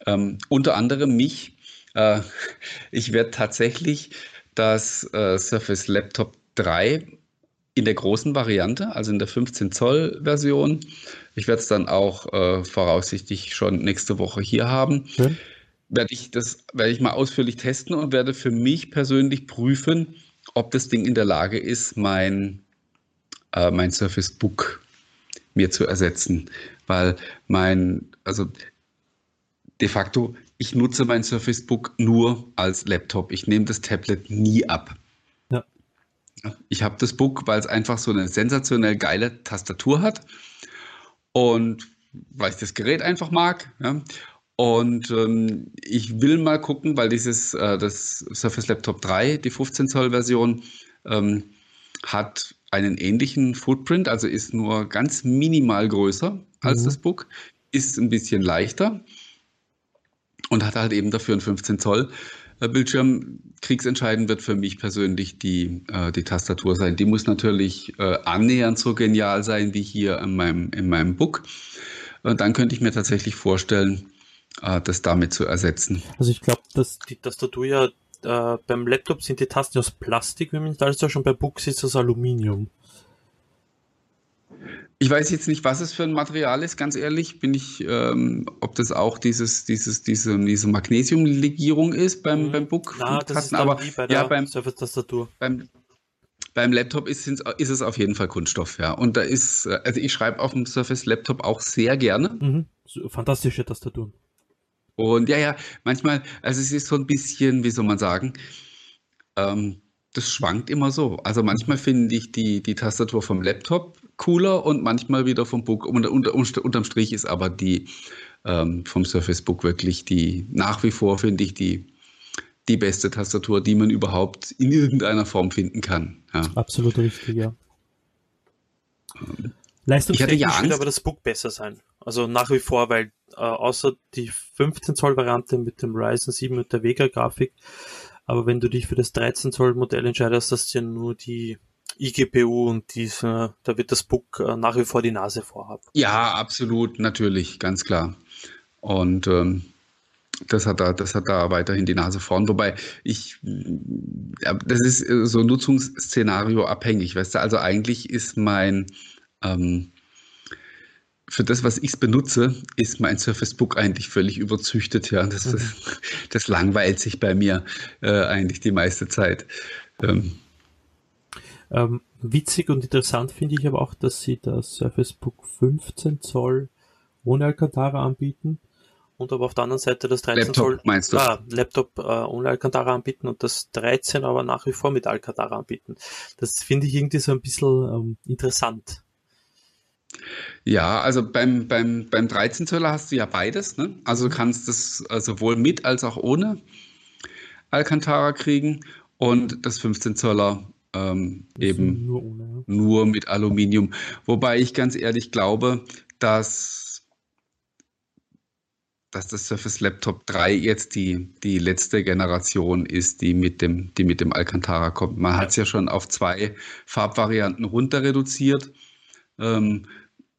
Ähm, unter anderem mich. Äh, ich werde tatsächlich das äh, Surface Laptop 3 in der großen Variante, also in der 15 Zoll Version. Ich werde es dann auch äh, voraussichtlich schon nächste Woche hier haben. Ja. Werde ich das werde ich mal ausführlich testen und werde für mich persönlich prüfen, ob das Ding in der Lage ist, mein äh, mein Surface Book mir zu ersetzen, weil mein, also de facto, ich nutze mein Surface Book nur als Laptop. Ich nehme das Tablet nie ab. Ja. Ich habe das Book, weil es einfach so eine sensationell geile Tastatur hat und weil ich das Gerät einfach mag. Ja. Und ähm, ich will mal gucken, weil dieses, äh, das Surface Laptop 3, die 15 Zoll Version, ähm, hat einen ähnlichen Footprint, also ist nur ganz minimal größer als mhm. das Book, ist ein bisschen leichter und hat halt eben dafür einen 15 Zoll äh, Bildschirm. Kriegsentscheidend wird für mich persönlich die, äh, die Tastatur sein. Die muss natürlich äh, annähernd so genial sein wie hier in meinem, in meinem Book. Und dann könnte ich mir tatsächlich vorstellen, äh, das damit zu ersetzen. Also ich glaube, dass die Tastatur ja äh, beim Laptop sind die Tasten aus Plastik, wenn mich alles schon bei Books ist das Aluminium. Ich weiß jetzt nicht, was es für ein Material ist, ganz ehrlich, bin ich, ähm, ob das auch dieses, dieses, diese, diese Magnesiumlegierung ist beim, mhm. beim Book. Na, das ist aber wie bei der ja, beim, Surface-Tastatur. Beim, beim Laptop ist, ist es auf jeden Fall Kunststoff, ja. Und da ist, äh, also ich schreibe auf dem Surface Laptop auch sehr gerne. Mhm. Fantastische Tastaturen. Und ja, ja, manchmal, also es ist so ein bisschen, wie soll man sagen, ähm, das schwankt immer so. Also manchmal finde ich die, die Tastatur vom Laptop cooler und manchmal wieder vom Book. Unter, unter, unterm Strich ist aber die ähm, vom Surface Book wirklich die, nach wie vor finde ich die, die beste Tastatur, die man überhaupt in irgendeiner Form finden kann. Ja. Absolut richtig, ja. Ähm, Leistungstechnisch ja wird aber das Book besser sein. Also nach wie vor, weil äh, außer die 15 Zoll Variante mit dem Ryzen 7 und der Vega Grafik, aber wenn du dich für das 13 Zoll Modell entscheidest, das ist ja nur die iGPU und diese, da wird das Book äh, nach wie vor die Nase vorhaben. Ja, absolut, natürlich, ganz klar. Und ähm, das hat da, das hat da weiterhin die Nase vorn. Wobei ich, das ist so Nutzungsszenario abhängig, weißt du. Also eigentlich ist mein ähm, für das, was ich benutze, ist mein Surface Book eigentlich völlig überzüchtet. Ja, das, mhm. das langweilt sich bei mir äh, eigentlich die meiste Zeit. Ähm. Ähm, witzig und interessant finde ich aber auch, dass sie das Surface Book 15 Zoll ohne Alcantara anbieten und aber auf der anderen Seite das 13 Laptop, Zoll meinst du? Ah, Laptop äh, ohne Alcantara anbieten und das 13 aber nach wie vor mit Alcantara anbieten. Das finde ich irgendwie so ein bisschen ähm, interessant. Ja, also beim, beim, beim 13 Zöller hast du ja beides. Ne? Also du kannst das äh, sowohl mit als auch ohne Alcantara kriegen und das 15 Zöller ähm, eben nur, ohne, ja. nur mit Aluminium. Wobei ich ganz ehrlich glaube, dass, dass das Surface Laptop 3 jetzt die, die letzte Generation ist, die mit dem, die mit dem Alcantara kommt. Man hat es ja schon auf zwei Farbvarianten runter reduziert. Ähm,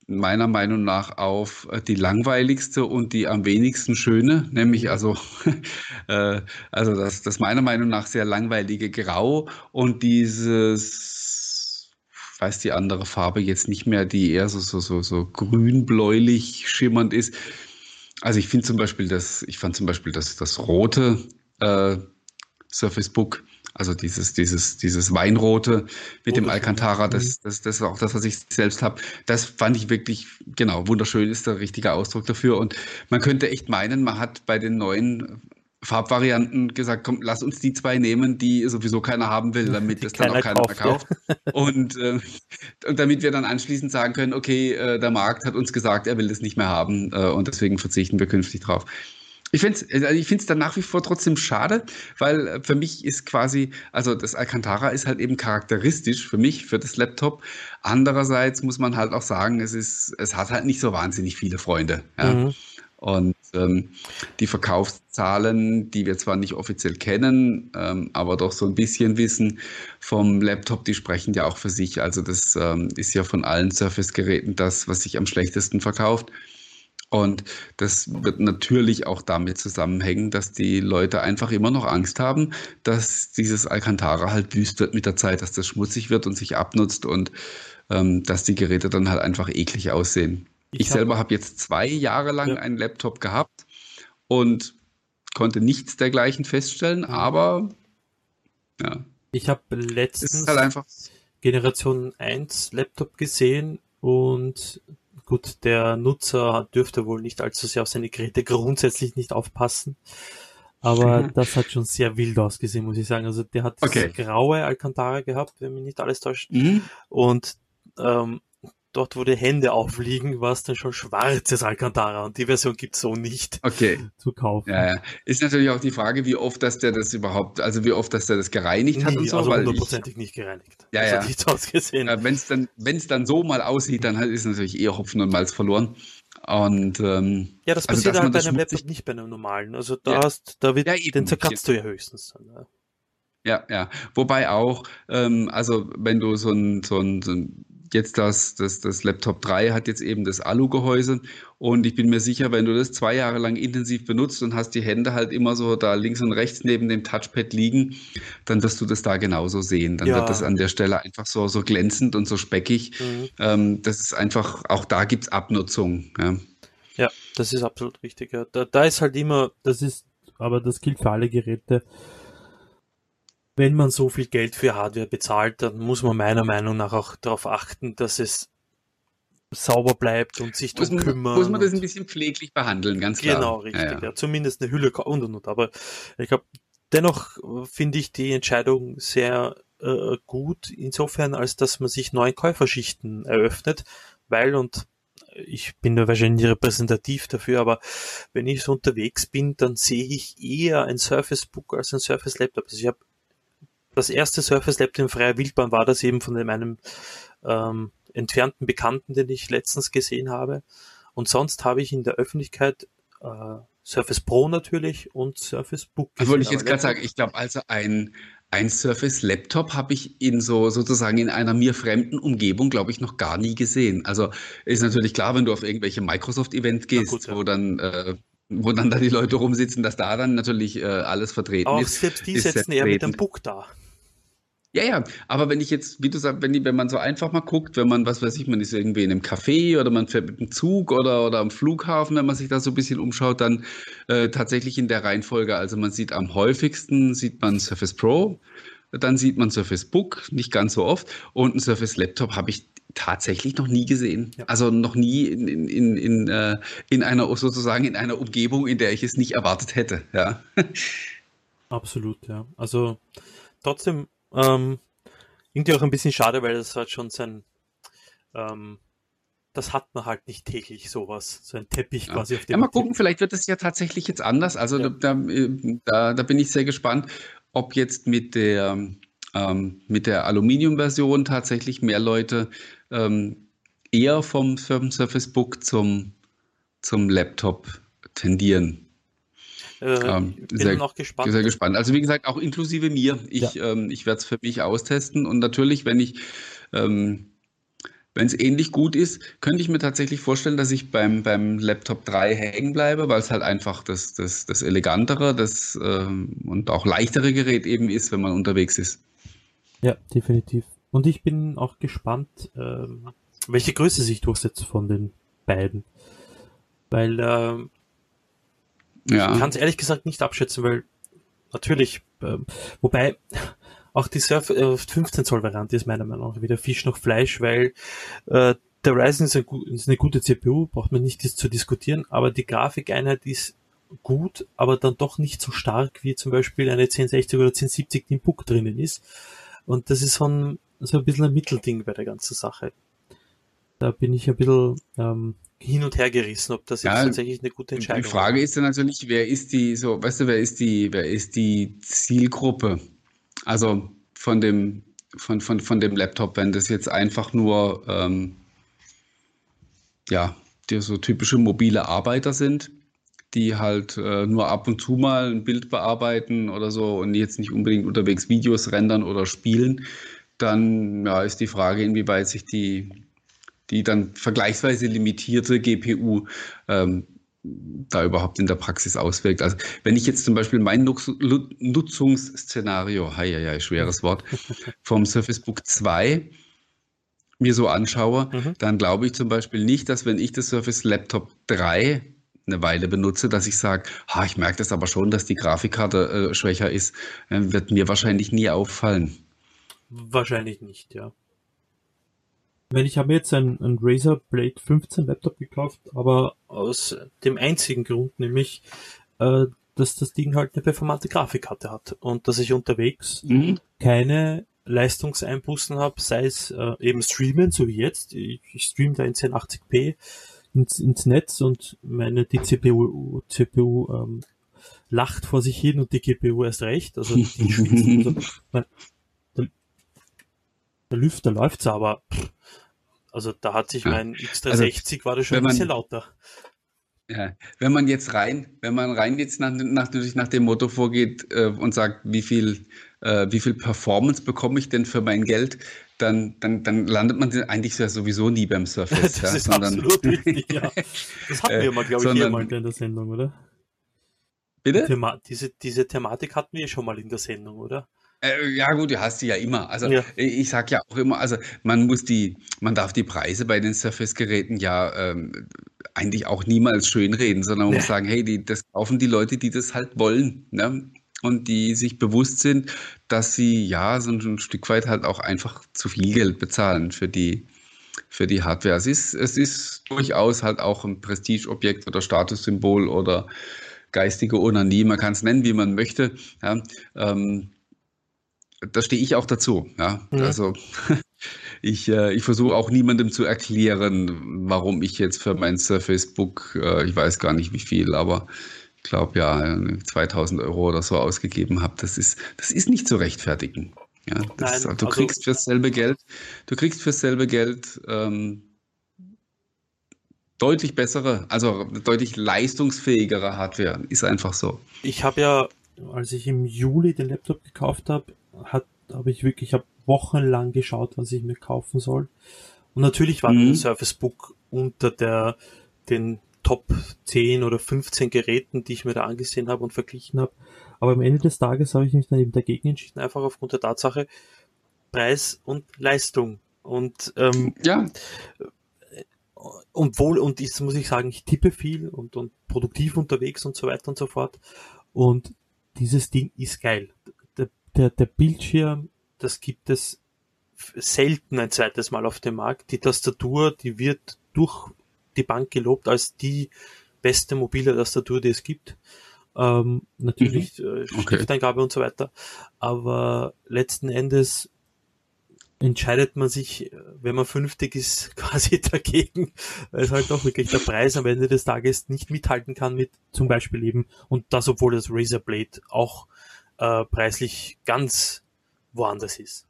meiner Meinung nach auf die langweiligste und die am wenigsten schöne, nämlich also, äh, also das, das meiner Meinung nach sehr langweilige Grau und dieses, weiß die andere Farbe jetzt nicht mehr, die eher so, so, so, so grün-bläulich schimmernd ist. Also ich finde zum Beispiel das, ich fand zum Beispiel das, das rote äh, Surface Book also dieses, dieses, dieses Weinrote mit oh, dem Alcantara, das, das, das ist auch das, was ich selbst habe. Das fand ich wirklich, genau, wunderschön ist der richtige Ausdruck dafür. Und man könnte echt meinen, man hat bei den neuen Farbvarianten gesagt, komm, lass uns die zwei nehmen, die sowieso keiner haben will, damit das dann auch keiner kauft, mehr kauft. Und, äh, und damit wir dann anschließend sagen können, okay, äh, der Markt hat uns gesagt, er will das nicht mehr haben äh, und deswegen verzichten wir künftig drauf. Ich finde es also ich find's dann nach wie vor trotzdem schade, weil äh, für mich ist quasi, also das Alcantara ist halt eben charakteristisch für mich, für das Laptop. Andererseits muss man halt auch sagen, es ist, es hat halt nicht so wahnsinnig viele Freunde. Ja. Mhm. Und ähm, die Verkaufszahlen, die wir zwar nicht offiziell kennen, ähm, aber doch so ein bisschen wissen vom Laptop, die sprechen ja auch für sich. Also das ähm, ist ja von allen Surface-Geräten das, was sich am schlechtesten verkauft. Und das wird natürlich auch damit zusammenhängen, dass die Leute einfach immer noch Angst haben, dass dieses Alcantara halt wüst wird mit der Zeit, dass das schmutzig wird und sich abnutzt und ähm, dass die Geräte dann halt einfach eklig aussehen. Ich, ich hab, selber habe jetzt zwei Jahre lang ja. einen Laptop gehabt und konnte nichts dergleichen feststellen, aber ja. Ich habe letztens halt Generation 1 Laptop gesehen und Gut, der Nutzer dürfte wohl nicht allzu sehr auf seine Geräte grundsätzlich nicht aufpassen. Aber mhm. das hat schon sehr wild ausgesehen, muss ich sagen. Also der hat okay. graue Alcantara gehabt, wenn mich nicht alles täuscht. Mhm. Und ähm, dort, wo die Hände aufliegen, war es dann schon schwarzes Alcantara und die Version gibt es so nicht okay. zu kaufen. Ja, ja. Ist natürlich auch die Frage, wie oft, dass der das überhaupt, also wie oft, dass der das gereinigt hat Nie, und so. Also hundertprozentig nicht gereinigt. Ja, das ja. Hat nicht ausgesehen. Ja, wenn es dann, wenn's dann so mal aussieht, dann ist natürlich eher Hopfen und Malz verloren. Und ähm, ja, das also, passiert also, halt bei einem Laptop nicht bei einem normalen. Also da ja. hast, da wird, ja, den zerkratzt du ja höchstens. Dann, ja. Ja, Wobei auch, ähm, also wenn du so ein, so ein, so ein jetzt das, das, das Laptop 3 hat jetzt eben das Alu-Gehäuse und ich bin mir sicher, wenn du das zwei Jahre lang intensiv benutzt und hast die Hände halt immer so da links und rechts neben dem Touchpad liegen, dann wirst du das da genauso sehen. Dann ja. wird das an der Stelle einfach so, so glänzend und so speckig. Mhm. Ähm, das ist einfach, auch da gibt es Abnutzung. Ja. ja. das ist absolut richtig. Ja. Da, da ist halt immer, das ist, aber das gilt für alle Geräte wenn man so viel Geld für Hardware bezahlt, dann muss man meiner Meinung nach auch darauf achten, dass es sauber bleibt und sich darum kümmert. Muss man das ein bisschen pfleglich behandeln, ganz klar. Genau, richtig. Ja, ja. ja zumindest eine Hülle und und und. Aber ich glaube, dennoch finde ich die Entscheidung sehr äh, gut, insofern, als dass man sich neue Käuferschichten eröffnet, weil und ich bin da wahrscheinlich repräsentativ dafür, aber wenn ich so unterwegs bin, dann sehe ich eher ein Surface Book als ein Surface Laptop. Also ich habe das erste Surface Lab in freier Wildbahn war das eben von meinem ähm, entfernten Bekannten, den ich letztens gesehen habe. Und sonst habe ich in der Öffentlichkeit äh, Surface Pro natürlich und Surface Book. Das wollte ich jetzt gerade sagen. Ich glaube, also ein, ein Surface Laptop habe ich in so sozusagen in einer mir fremden Umgebung, glaube ich, noch gar nie gesehen. Also ist natürlich klar, wenn du auf irgendwelche Microsoft-Events gehst, gut, ja. wo dann äh, wo dann da die Leute rumsitzen, dass da dann natürlich äh, alles vertreten Auch ist. Auch selbst die setzen eher mit dem Book da. Ja, ja, aber wenn ich jetzt, wie du sagst, wenn, die, wenn man so einfach mal guckt, wenn man, was weiß ich, man ist irgendwie in einem Café oder man fährt mit dem Zug oder, oder am Flughafen, wenn man sich da so ein bisschen umschaut, dann äh, tatsächlich in der Reihenfolge. Also man sieht am häufigsten, sieht man Surface Pro, dann sieht man Surface Book, nicht ganz so oft, und ein Surface Laptop habe ich tatsächlich noch nie gesehen. Ja. Also noch nie in, in, in, in, äh, in einer, sozusagen in einer Umgebung, in der ich es nicht erwartet hätte, ja. Absolut, ja. Also trotzdem ähm, irgendwie auch ein bisschen schade, weil das hat schon sein, ähm, das hat man halt nicht täglich sowas, so ein Teppich quasi auf dem. Ja, mal gucken, vielleicht wird es ja tatsächlich jetzt anders. Also ja. da, da, da, bin ich sehr gespannt, ob jetzt mit der, ähm, mit der Aluminium-Version tatsächlich mehr Leute ähm, eher vom, vom Surface Book zum, zum Laptop tendieren. Äh, ähm, bin sehr, noch gespannt. Sehr gespannt. Also wie gesagt, auch inklusive mir. Ich, ja. ähm, ich werde es für mich austesten und natürlich, wenn ich, ähm, wenn es ähnlich gut ist, könnte ich mir tatsächlich vorstellen, dass ich beim, beim Laptop 3 hängen bleibe, weil es halt einfach das, das, das elegantere das, ähm, und auch leichtere Gerät eben ist, wenn man unterwegs ist. Ja, definitiv. Und ich bin auch gespannt, ähm, welche Größe sich durchsetzt von den beiden. Weil ähm, ja. ich kann es ehrlich gesagt nicht abschätzen, weil natürlich, ähm, wobei auch die Surf äh, 15 Zoll Variante ist meiner Meinung nach wieder Fisch noch Fleisch, weil äh, der Ryzen ist, ein, ist, eine gute CPU, braucht man nicht zu diskutieren, aber die Grafikeinheit ist gut, aber dann doch nicht so stark wie zum Beispiel eine 1060 oder 1070, die im Book drinnen ist. Und das ist so ein, so ein bisschen ein Mittelding bei der ganzen Sache. Da bin ich ein bisschen ähm, hin und her gerissen, ob das jetzt ja, tatsächlich eine gute Entscheidung ist. Die Frage ist dann natürlich, wer ist die, so, weißt du, wer ist die, wer ist die Zielgruppe? Also von dem, von, von, von dem Laptop, wenn das jetzt einfach nur, ähm, ja, die so typische mobile Arbeiter sind, die halt äh, nur ab und zu mal ein Bild bearbeiten oder so und jetzt nicht unbedingt unterwegs Videos rendern oder spielen, dann ja, ist die Frage, inwieweit sich die, die dann vergleichsweise limitierte GPU ähm, da überhaupt in der Praxis auswirkt. Also wenn ich jetzt zum Beispiel mein Nutz Nutzungsszenario, hei, hei, schweres Wort, vom Surface Book 2 mir so anschaue, mhm. dann glaube ich zum Beispiel nicht, dass wenn ich das Surface Laptop 3 eine Weile benutze, dass ich sage, ha, ich merke das aber schon, dass die Grafikkarte äh, schwächer ist, äh, wird mir wahrscheinlich nie auffallen. Wahrscheinlich nicht, ja. Wenn ich habe jetzt ein, ein Razer Blade 15 Laptop gekauft, aber aus dem einzigen Grund, nämlich, äh, dass das Ding halt eine performante Grafikkarte hat und dass ich unterwegs mhm. keine Leistungseinbußen habe, sei es äh, eben streamen, so wie jetzt. Ich, ich streame da in 1080p ins, ins Netz und meine die CPU, CPU ähm, lacht vor sich hin und die GPU erst recht. Also die schwitzt. also, mein, der Lüfter läuft's aber. Also da hat sich mein X360 also, war das schon ein bisschen lauter. Ja, wenn man jetzt rein, wenn man rein jetzt nach, nach, natürlich nach dem Motto vorgeht äh, und sagt, wie viel, äh, wie viel Performance bekomme ich denn für mein Geld, dann, dann, dann landet man eigentlich ja sowieso nie beim Surface. das ja, ist sondern, absolut richtig, ja. Das hatten wir mal, glaube ich, hier mal in der Sendung, oder? Bitte? Thema diese, diese Thematik hatten wir schon mal in der Sendung, oder? Äh, ja gut, du hast die ja immer. Also ja. ich sage ja auch immer, also man muss die, man darf die Preise bei den Surface-Geräten ja ähm, eigentlich auch niemals schönreden, sondern man ja. muss sagen, hey, die, das kaufen die Leute, die das halt wollen. Ne? Und die sich bewusst sind, dass sie ja so ein Stück weit halt auch einfach zu viel Geld bezahlen für die, für die Hardware. Es ist, es ist durchaus halt auch ein Prestigeobjekt oder Statussymbol oder geistige Onanie, man kann es nennen, wie man möchte. Ja, ähm, da stehe ich auch dazu. Ja? ja. Also ich, äh, ich versuche auch niemandem zu erklären, warum ich jetzt für mein Surface Book, äh, ich weiß gar nicht wie viel, aber ich glaube ja 2000 Euro oder so ausgegeben habe. Das ist, das ist nicht zu rechtfertigen. Ja, das, Nein, du also, kriegst fürs selbe Geld, du kriegst fürs selbe Geld ähm, deutlich bessere, also deutlich leistungsfähigere Hardware. Ist einfach so. Ich habe ja, als ich im Juli den Laptop gekauft habe, hat habe ich wirklich, ich habe wochenlang geschaut, was ich mir kaufen soll. Und natürlich war mhm. der Surface Book unter der den Top 10 oder 15 Geräten, die ich mir da angesehen habe und verglichen habe. Aber am Ende des Tages habe ich mich dann eben dagegen entschieden, einfach aufgrund der Tatsache Preis und Leistung. Und ähm, ja. Und wohl, und das muss ich sagen, ich tippe viel und, und produktiv unterwegs und so weiter und so fort. Und dieses Ding ist geil der, der Bildschirm, das gibt es selten ein zweites Mal auf dem Markt. Die Tastatur, die wird durch die Bank gelobt als die beste mobile Tastatur, die es gibt. Ähm, natürlich mhm. äh, Stifteingabe und so weiter. Aber letzten Endes entscheidet man sich, wenn man fünftig ist, quasi dagegen, weil es halt auch wirklich der Preis am Ende des Tages nicht mithalten kann mit zum Beispiel eben, und das obwohl das Razer Blade auch äh, preislich ganz woanders ist.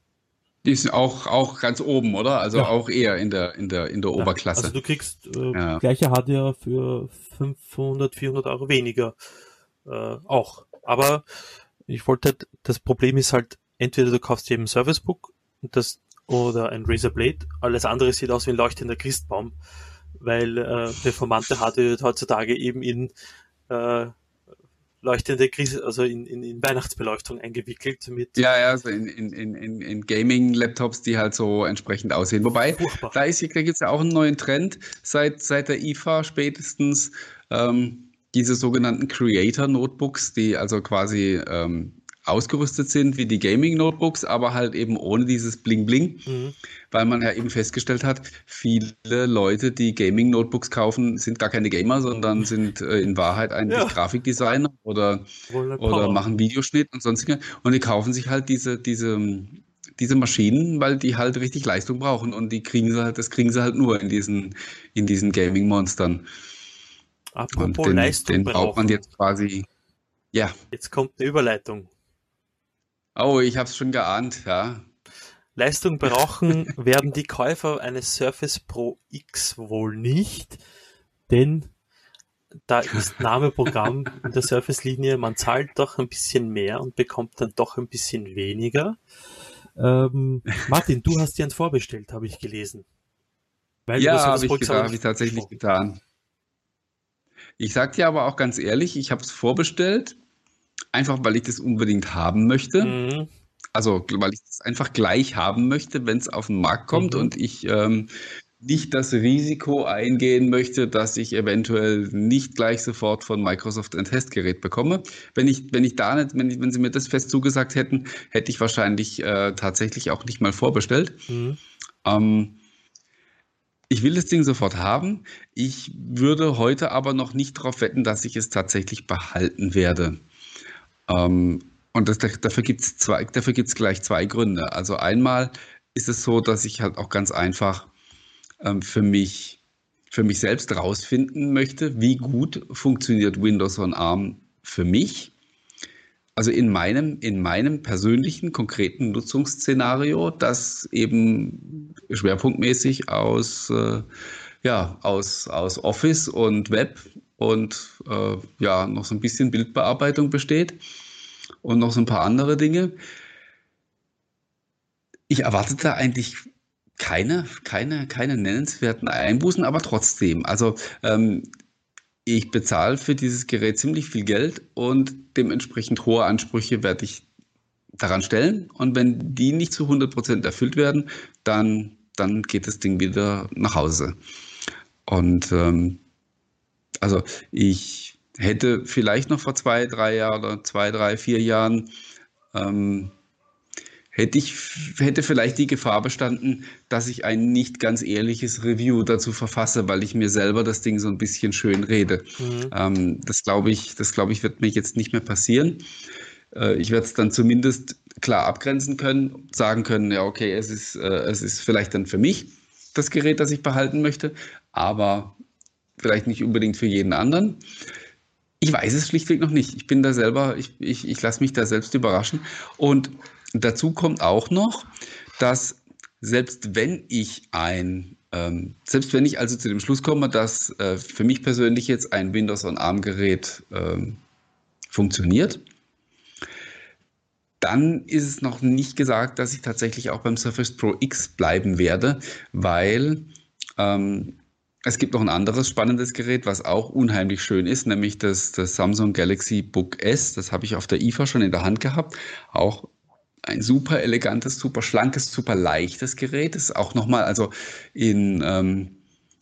Die ist auch, auch ganz oben, oder? Also ja. auch eher in der, in der, in der ja. Oberklasse. Also du kriegst äh, ja. gleiche Hardware für 500, 400 Euro weniger äh, auch. Aber ich wollte, das Problem ist halt, entweder du kaufst eben Servicebook und das oder ein Razer Blade. Alles andere sieht aus wie ein leuchtender Christbaum, weil äh, performante Hardware heutzutage eben in äh, leuchtende Krise, also in, in, in Weihnachtsbeleuchtung eingewickelt mit. Ja, ja, also in, in, in, in Gaming-Laptops, die halt so entsprechend aussehen. Wobei, Furchtbar. da, ist, da gibt es ja auch einen neuen Trend seit, seit der IFA spätestens. Ähm, diese sogenannten Creator-Notebooks, die also quasi ähm, ausgerüstet sind wie die Gaming-Notebooks, aber halt eben ohne dieses Bling-Bling, mhm. weil man ja eben festgestellt hat, viele Leute, die Gaming-Notebooks kaufen, sind gar keine Gamer, sondern sind äh, in Wahrheit eigentlich ja. Grafikdesigner oder, oder machen Videoschnitt und sonstige. Und die kaufen sich halt diese, diese, diese Maschinen, weil die halt richtig Leistung brauchen und die kriegen sie halt, das kriegen sie halt nur in diesen, in diesen Gaming-Monstern. Apropos und den, Leistung den braucht man jetzt quasi. Ja. Jetzt kommt eine Überleitung. Oh, ich habe es schon geahnt, ja. Leistung brauchen werden die Käufer eines Surface Pro X wohl nicht, denn da ist Nameprogramm in der Surface-Linie, man zahlt doch ein bisschen mehr und bekommt dann doch ein bisschen weniger. Ähm, Martin, du hast dir eins vorbestellt, habe ich gelesen. Weil ja, habe ich, hab ich tatsächlich getan. Ich sag dir aber auch ganz ehrlich, ich habe es vorbestellt Einfach weil ich das unbedingt haben möchte. Mhm. Also weil ich das einfach gleich haben möchte, wenn es auf den Markt kommt mhm. und ich ähm, nicht das Risiko eingehen möchte, dass ich eventuell nicht gleich sofort von Microsoft ein Testgerät bekomme. Wenn ich, wenn ich da nicht, wenn, ich, wenn sie mir das fest zugesagt hätten, hätte ich wahrscheinlich äh, tatsächlich auch nicht mal vorbestellt. Mhm. Ähm, ich will das Ding sofort haben. Ich würde heute aber noch nicht darauf wetten, dass ich es tatsächlich behalten werde. Ähm, und das, dafür gibt es dafür gibt's gleich zwei Gründe. Also einmal ist es so, dass ich halt auch ganz einfach ähm, für mich für mich selbst rausfinden möchte, wie gut funktioniert Windows on ARM für mich. Also in meinem, in meinem persönlichen, konkreten Nutzungsszenario, das eben schwerpunktmäßig aus, äh, ja, aus, aus Office und Web und äh, ja, noch so ein bisschen Bildbearbeitung besteht und noch so ein paar andere Dinge. Ich erwartete eigentlich keine, keine, keine nennenswerten Einbußen, aber trotzdem. Also ähm, ich bezahle für dieses Gerät ziemlich viel Geld und dementsprechend hohe Ansprüche werde ich daran stellen. Und wenn die nicht zu 100 Prozent erfüllt werden, dann, dann geht das Ding wieder nach Hause. Und ähm, also ich hätte vielleicht noch vor zwei, drei Jahren oder zwei, drei, vier Jahren ähm, hätte ich hätte vielleicht die Gefahr bestanden, dass ich ein nicht ganz ehrliches Review dazu verfasse, weil ich mir selber das Ding so ein bisschen schön rede. Mhm. Ähm, das glaube ich, das glaube ich, wird mir jetzt nicht mehr passieren. Äh, ich werde es dann zumindest klar abgrenzen können, sagen können, ja okay, es ist äh, es ist vielleicht dann für mich das Gerät, das ich behalten möchte, aber vielleicht nicht unbedingt für jeden anderen. Ich weiß es schlichtweg noch nicht. Ich bin da selber, ich, ich, ich lasse mich da selbst überraschen. Und dazu kommt auch noch, dass selbst wenn ich ein, ähm, selbst wenn ich also zu dem Schluss komme, dass äh, für mich persönlich jetzt ein Windows on ARM Gerät ähm, funktioniert, dann ist es noch nicht gesagt, dass ich tatsächlich auch beim Surface Pro X bleiben werde, weil ähm, es gibt noch ein anderes spannendes Gerät, was auch unheimlich schön ist, nämlich das, das Samsung Galaxy Book S. Das habe ich auf der IFA schon in der Hand gehabt. Auch ein super elegantes, super schlankes, super leichtes Gerät. Das ist auch nochmal, also in, ähm,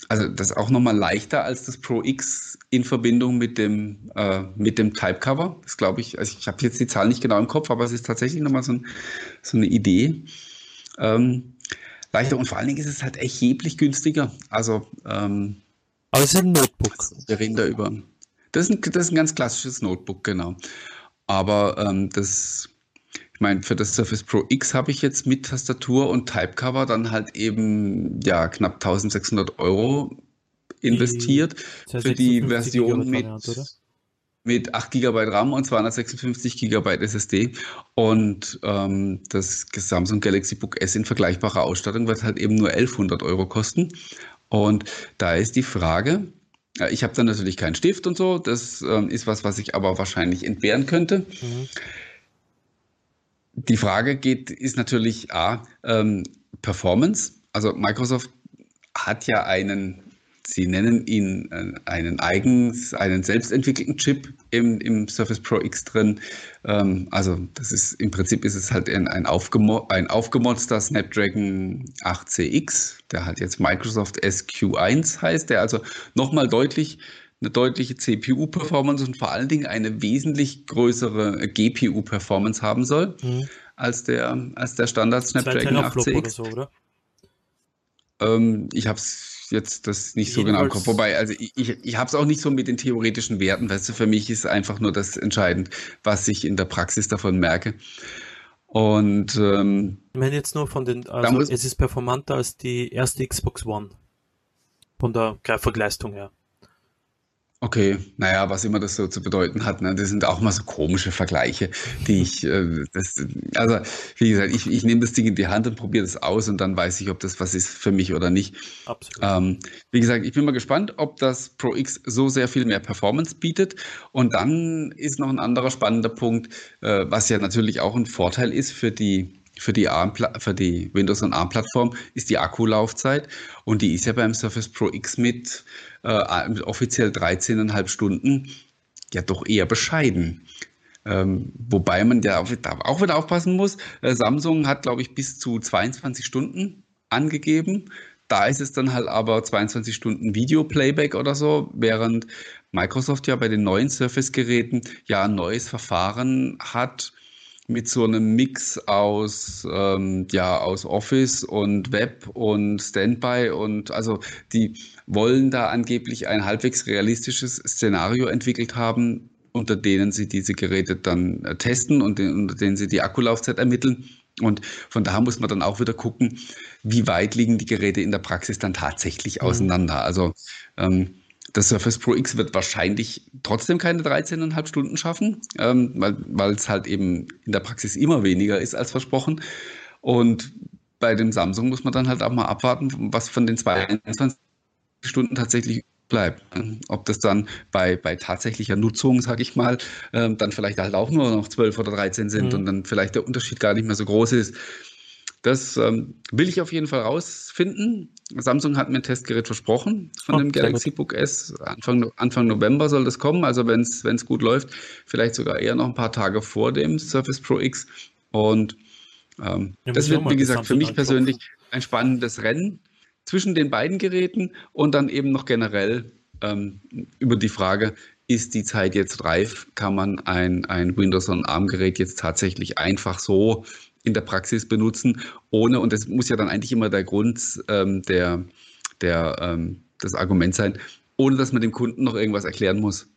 also das ist auch nochmal leichter als das Pro X in Verbindung mit dem, äh, mit dem Type Cover. Das glaube ich, also ich habe jetzt die Zahl nicht genau im Kopf, aber es ist tatsächlich nochmal so, ein, so eine Idee. Ähm, leichter und vor allen Dingen ist es halt erheblich günstiger. Also, ähm, aber es ist ein Notebook. Wir reden da über. Das ist ein, das ist ein ganz klassisches Notebook, genau. Aber ähm, das, ich meine, für das Surface Pro X habe ich jetzt mit Tastatur und Typecover dann halt eben ja knapp 1600 Euro investiert die, für die Version mit. Variante, mit 8 GB RAM und 256 GB SSD. Und ähm, das Samsung Galaxy Book S in vergleichbarer Ausstattung wird halt eben nur 1100 Euro kosten. Und da ist die Frage, ich habe dann natürlich keinen Stift und so, das ähm, ist was, was ich aber wahrscheinlich entbehren könnte. Mhm. Die Frage geht, ist natürlich A, ähm, Performance. Also Microsoft hat ja einen Sie nennen ihn äh, einen eigens, einen selbstentwickelten Chip im, im Surface Pro X drin. Ähm, also das ist im Prinzip ist es halt ein, ein, aufgemo ein aufgemotzter Snapdragon 8CX, der halt jetzt Microsoft SQ1 heißt, der also nochmal deutlich eine deutliche CPU-Performance und vor allen Dingen eine wesentlich größere GPU-Performance haben soll mhm. als der als der Standard Snapdragon 8CX. So, oder? Ähm, ich habe es jetzt das nicht so genau im Kopf. Wobei, also ich, ich, ich habe es auch nicht so mit den theoretischen Werten, weißt du, für mich ist einfach nur das entscheidend, was ich in der Praxis davon merke. Und ähm, ich meine jetzt nur von den, also es ist performanter als die erste Xbox One. Von der Greifvergleistung her. Okay, naja, was immer das so zu bedeuten hat, ne? das sind auch mal so komische Vergleiche, die ich, äh, das, also wie gesagt, ich, ich nehme das Ding in die Hand und probiere das aus und dann weiß ich, ob das was ist für mich oder nicht. Absolut. Ähm, wie gesagt, ich bin mal gespannt, ob das Pro X so sehr viel mehr Performance bietet. Und dann ist noch ein anderer spannender Punkt, äh, was ja natürlich auch ein Vorteil ist für die für die, ARM, für die Windows- und ARM-Plattform ist die Akkulaufzeit und die ist ja beim Surface Pro X mit äh, offiziell 13,5 Stunden ja doch eher bescheiden. Ähm, wobei man ja auch, auch wieder aufpassen muss. Äh, Samsung hat, glaube ich, bis zu 22 Stunden angegeben. Da ist es dann halt aber 22 Stunden Video-Playback oder so, während Microsoft ja bei den neuen Surface-Geräten ja ein neues Verfahren hat, mit so einem Mix aus, ähm, ja, aus Office und Web und Standby und also die wollen da angeblich ein halbwegs realistisches Szenario entwickelt haben, unter denen sie diese Geräte dann äh, testen und den, unter denen sie die Akkulaufzeit ermitteln. Und von daher muss man dann auch wieder gucken, wie weit liegen die Geräte in der Praxis dann tatsächlich mhm. auseinander. Also ähm, das Surface Pro X wird wahrscheinlich trotzdem keine 13,5 Stunden schaffen, ähm, weil es halt eben in der Praxis immer weniger ist als versprochen. Und bei dem Samsung muss man dann halt auch mal abwarten, was von den 22 Stunden tatsächlich bleibt. Ob das dann bei, bei tatsächlicher Nutzung, sage ich mal, ähm, dann vielleicht halt auch nur noch 12 oder 13 sind mhm. und dann vielleicht der Unterschied gar nicht mehr so groß ist. Das ähm, will ich auf jeden Fall rausfinden. Samsung hat mir ein Testgerät versprochen von oh, dem Galaxy Book S. Anfang, Anfang November soll das kommen. Also wenn es gut läuft, vielleicht sogar eher noch ein paar Tage vor dem Surface Pro X. Und ähm, ja, das wird, wie gesagt, für mich persönlich ein spannendes Rennen zwischen den beiden Geräten und dann eben noch generell ähm, über die Frage, ist die Zeit jetzt reif? Kann man ein, ein Windows- und ARM-Gerät jetzt tatsächlich einfach so in der Praxis benutzen, ohne, und das muss ja dann eigentlich immer der Grund, ähm, der, der, ähm, das Argument sein, ohne dass man dem Kunden noch irgendwas erklären muss.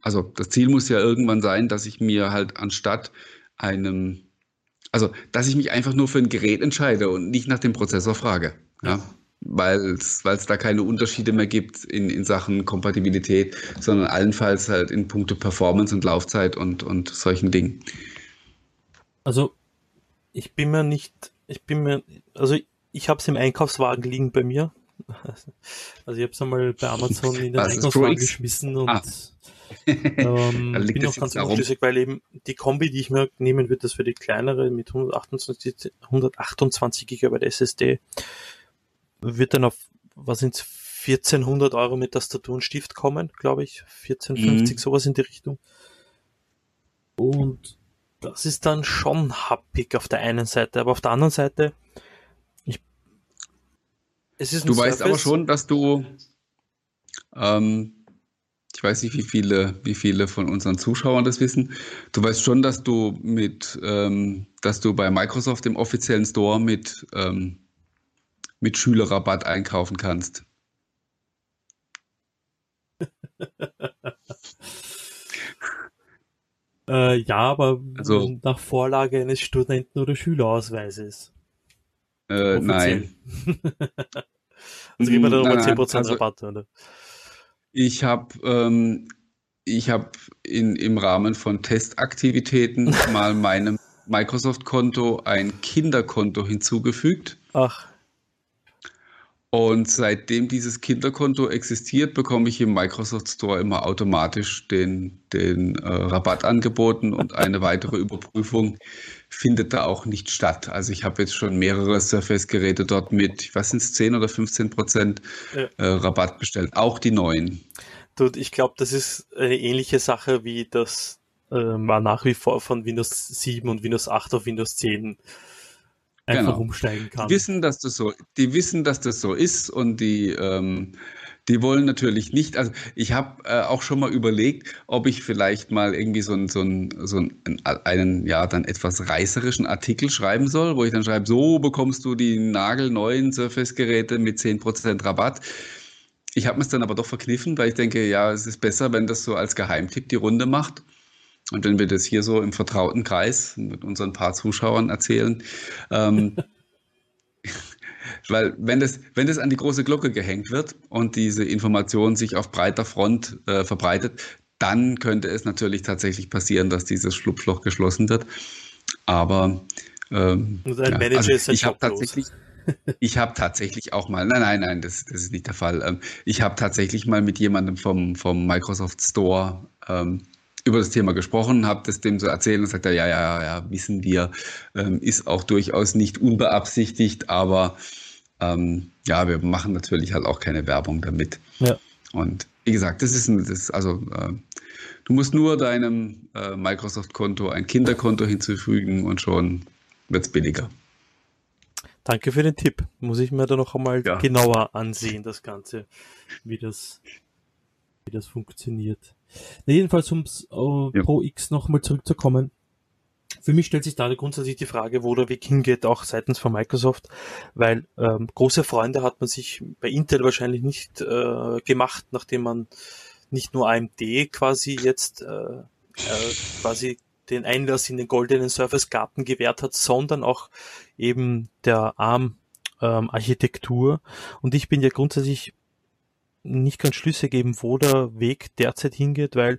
Also das Ziel muss ja irgendwann sein, dass ich mir halt anstatt einem, also dass ich mich einfach nur für ein Gerät entscheide und nicht nach dem Prozessor frage. Ja? Weil es da keine Unterschiede mehr gibt in, in Sachen Kompatibilität, sondern allenfalls halt in puncto Performance und Laufzeit und, und solchen Dingen. Also, ich bin mir nicht, ich bin mir, also ich habe es im Einkaufswagen liegen bei mir. Also ich habe es einmal bei Amazon in den Einkaufswagen geschmissen und ah. ähm, bin auch ganz unschlüssig, weil eben die Kombi, die ich mir nehmen würde, das wäre die kleinere mit 128, 128 GB SSD, wird dann auf, was sind 1400 Euro mit Tastatur und Stift kommen, glaube ich. 1450, mhm. sowas in die Richtung. Und das ist dann schon happig auf der einen Seite, aber auf der anderen Seite, ich, es ist ein Du Surface. weißt aber schon, dass du, ähm, ich weiß nicht, wie viele, wie viele von unseren Zuschauern das wissen. Du weißt schon, dass du mit, ähm, dass du bei Microsoft im offiziellen Store mit, ähm, mit Schülerrabatt einkaufen kannst. Äh, ja, aber also, nach Vorlage eines Studenten- oder Schülerausweises. Äh, nein. also geben wir da nochmal 10% also, Rabatt, oder? Ich habe ähm, ich hab im Rahmen von Testaktivitäten mal meinem Microsoft-Konto ein Kinderkonto hinzugefügt. Ach. Und seitdem dieses Kinderkonto existiert, bekomme ich im Microsoft Store immer automatisch den, den äh, Rabatt angeboten und eine weitere Überprüfung findet da auch nicht statt. Also ich habe jetzt schon mehrere Surface-Geräte dort mit, ich weiß nicht, 10 oder 15 Prozent äh, Rabatt bestellt, auch die neuen. Dude, ich glaube, das ist eine ähnliche Sache wie das äh, war nach wie vor von Windows 7 und Windows 8 auf Windows 10 einfach genau. umsteigen kann. Die wissen, dass das so, die wissen, dass das so ist und die, ähm, die wollen natürlich nicht. Also ich habe äh, auch schon mal überlegt, ob ich vielleicht mal irgendwie so, ein, so, ein, so einen, einen, ja, dann etwas reißerischen Artikel schreiben soll, wo ich dann schreibe, so bekommst du die nagelneuen Surface-Geräte mit 10% Rabatt. Ich habe es dann aber doch verkniffen, weil ich denke, ja, es ist besser, wenn das so als Geheimtipp die Runde macht. Und wenn wir das hier so im vertrauten Kreis mit unseren paar Zuschauern erzählen, ähm, weil wenn das, wenn das an die große Glocke gehängt wird und diese Information sich auf breiter Front äh, verbreitet, dann könnte es natürlich tatsächlich passieren, dass dieses Schlupfloch geschlossen wird. Aber ähm, ja, also ich habe tatsächlich, ich habe tatsächlich auch mal, nein, nein, nein, das, das ist nicht der Fall. Ähm, ich habe tatsächlich mal mit jemandem vom, vom Microsoft Store ähm, über das Thema gesprochen, habe das dem so erzählt und sagt er, ja, ja, ja, wissen wir, ähm, ist auch durchaus nicht unbeabsichtigt, aber ähm, ja, wir machen natürlich halt auch keine Werbung damit. Ja. Und wie gesagt, das ist, ein, das, also äh, du musst nur deinem äh, Microsoft-Konto ein Kinderkonto hinzufügen und schon wird es billiger. Danke für den Tipp. Muss ich mir da noch einmal ja. genauer ansehen, das Ganze, wie das, wie das funktioniert. Na, jedenfalls, um äh, ja. Pro X nochmal zurückzukommen. Für mich stellt sich da grundsätzlich die Frage, wo der Weg hingeht, auch seitens von Microsoft, weil ähm, große Freunde hat man sich bei Intel wahrscheinlich nicht äh, gemacht, nachdem man nicht nur AMD quasi jetzt äh, äh, quasi den Einlass in den goldenen Surface Garten gewährt hat, sondern auch eben der ARM ähm, Architektur. Und ich bin ja grundsätzlich nicht ganz Schlüsse geben, wo der Weg derzeit hingeht, weil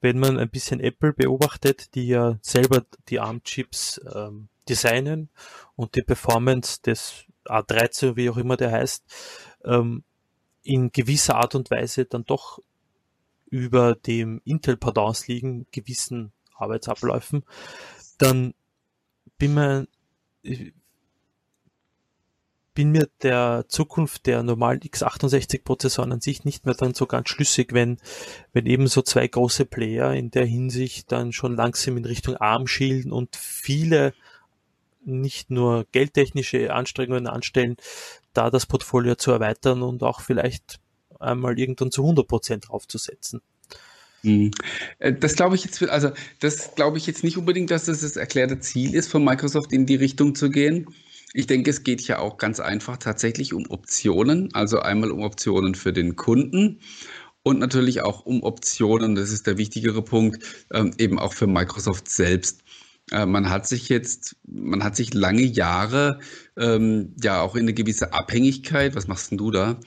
wenn man ein bisschen Apple beobachtet, die ja selber die ARM-Chips ähm, designen und die Performance des A13, wie auch immer der heißt, ähm, in gewisser Art und Weise dann doch über dem Intel-Pardons liegen, gewissen Arbeitsabläufen, dann bin man, bin mir der Zukunft der normalen x68-Prozessoren an sich nicht mehr dann so ganz schlüssig, wenn, wenn eben so zwei große Player in der Hinsicht dann schon langsam in Richtung ARM schielen und viele nicht nur geldtechnische Anstrengungen anstellen, da das Portfolio zu erweitern und auch vielleicht einmal irgendwann zu 100 Prozent draufzusetzen. Mhm. Äh, das glaube ich jetzt, also das glaube ich jetzt nicht unbedingt, dass das das erklärte Ziel ist, von Microsoft in die Richtung zu gehen. Ich denke, es geht ja auch ganz einfach tatsächlich um Optionen. Also einmal um Optionen für den Kunden und natürlich auch um Optionen, das ist der wichtigere Punkt, ähm, eben auch für Microsoft selbst. Äh, man hat sich jetzt, man hat sich lange Jahre ähm, ja auch in eine gewisse Abhängigkeit, was machst denn du da,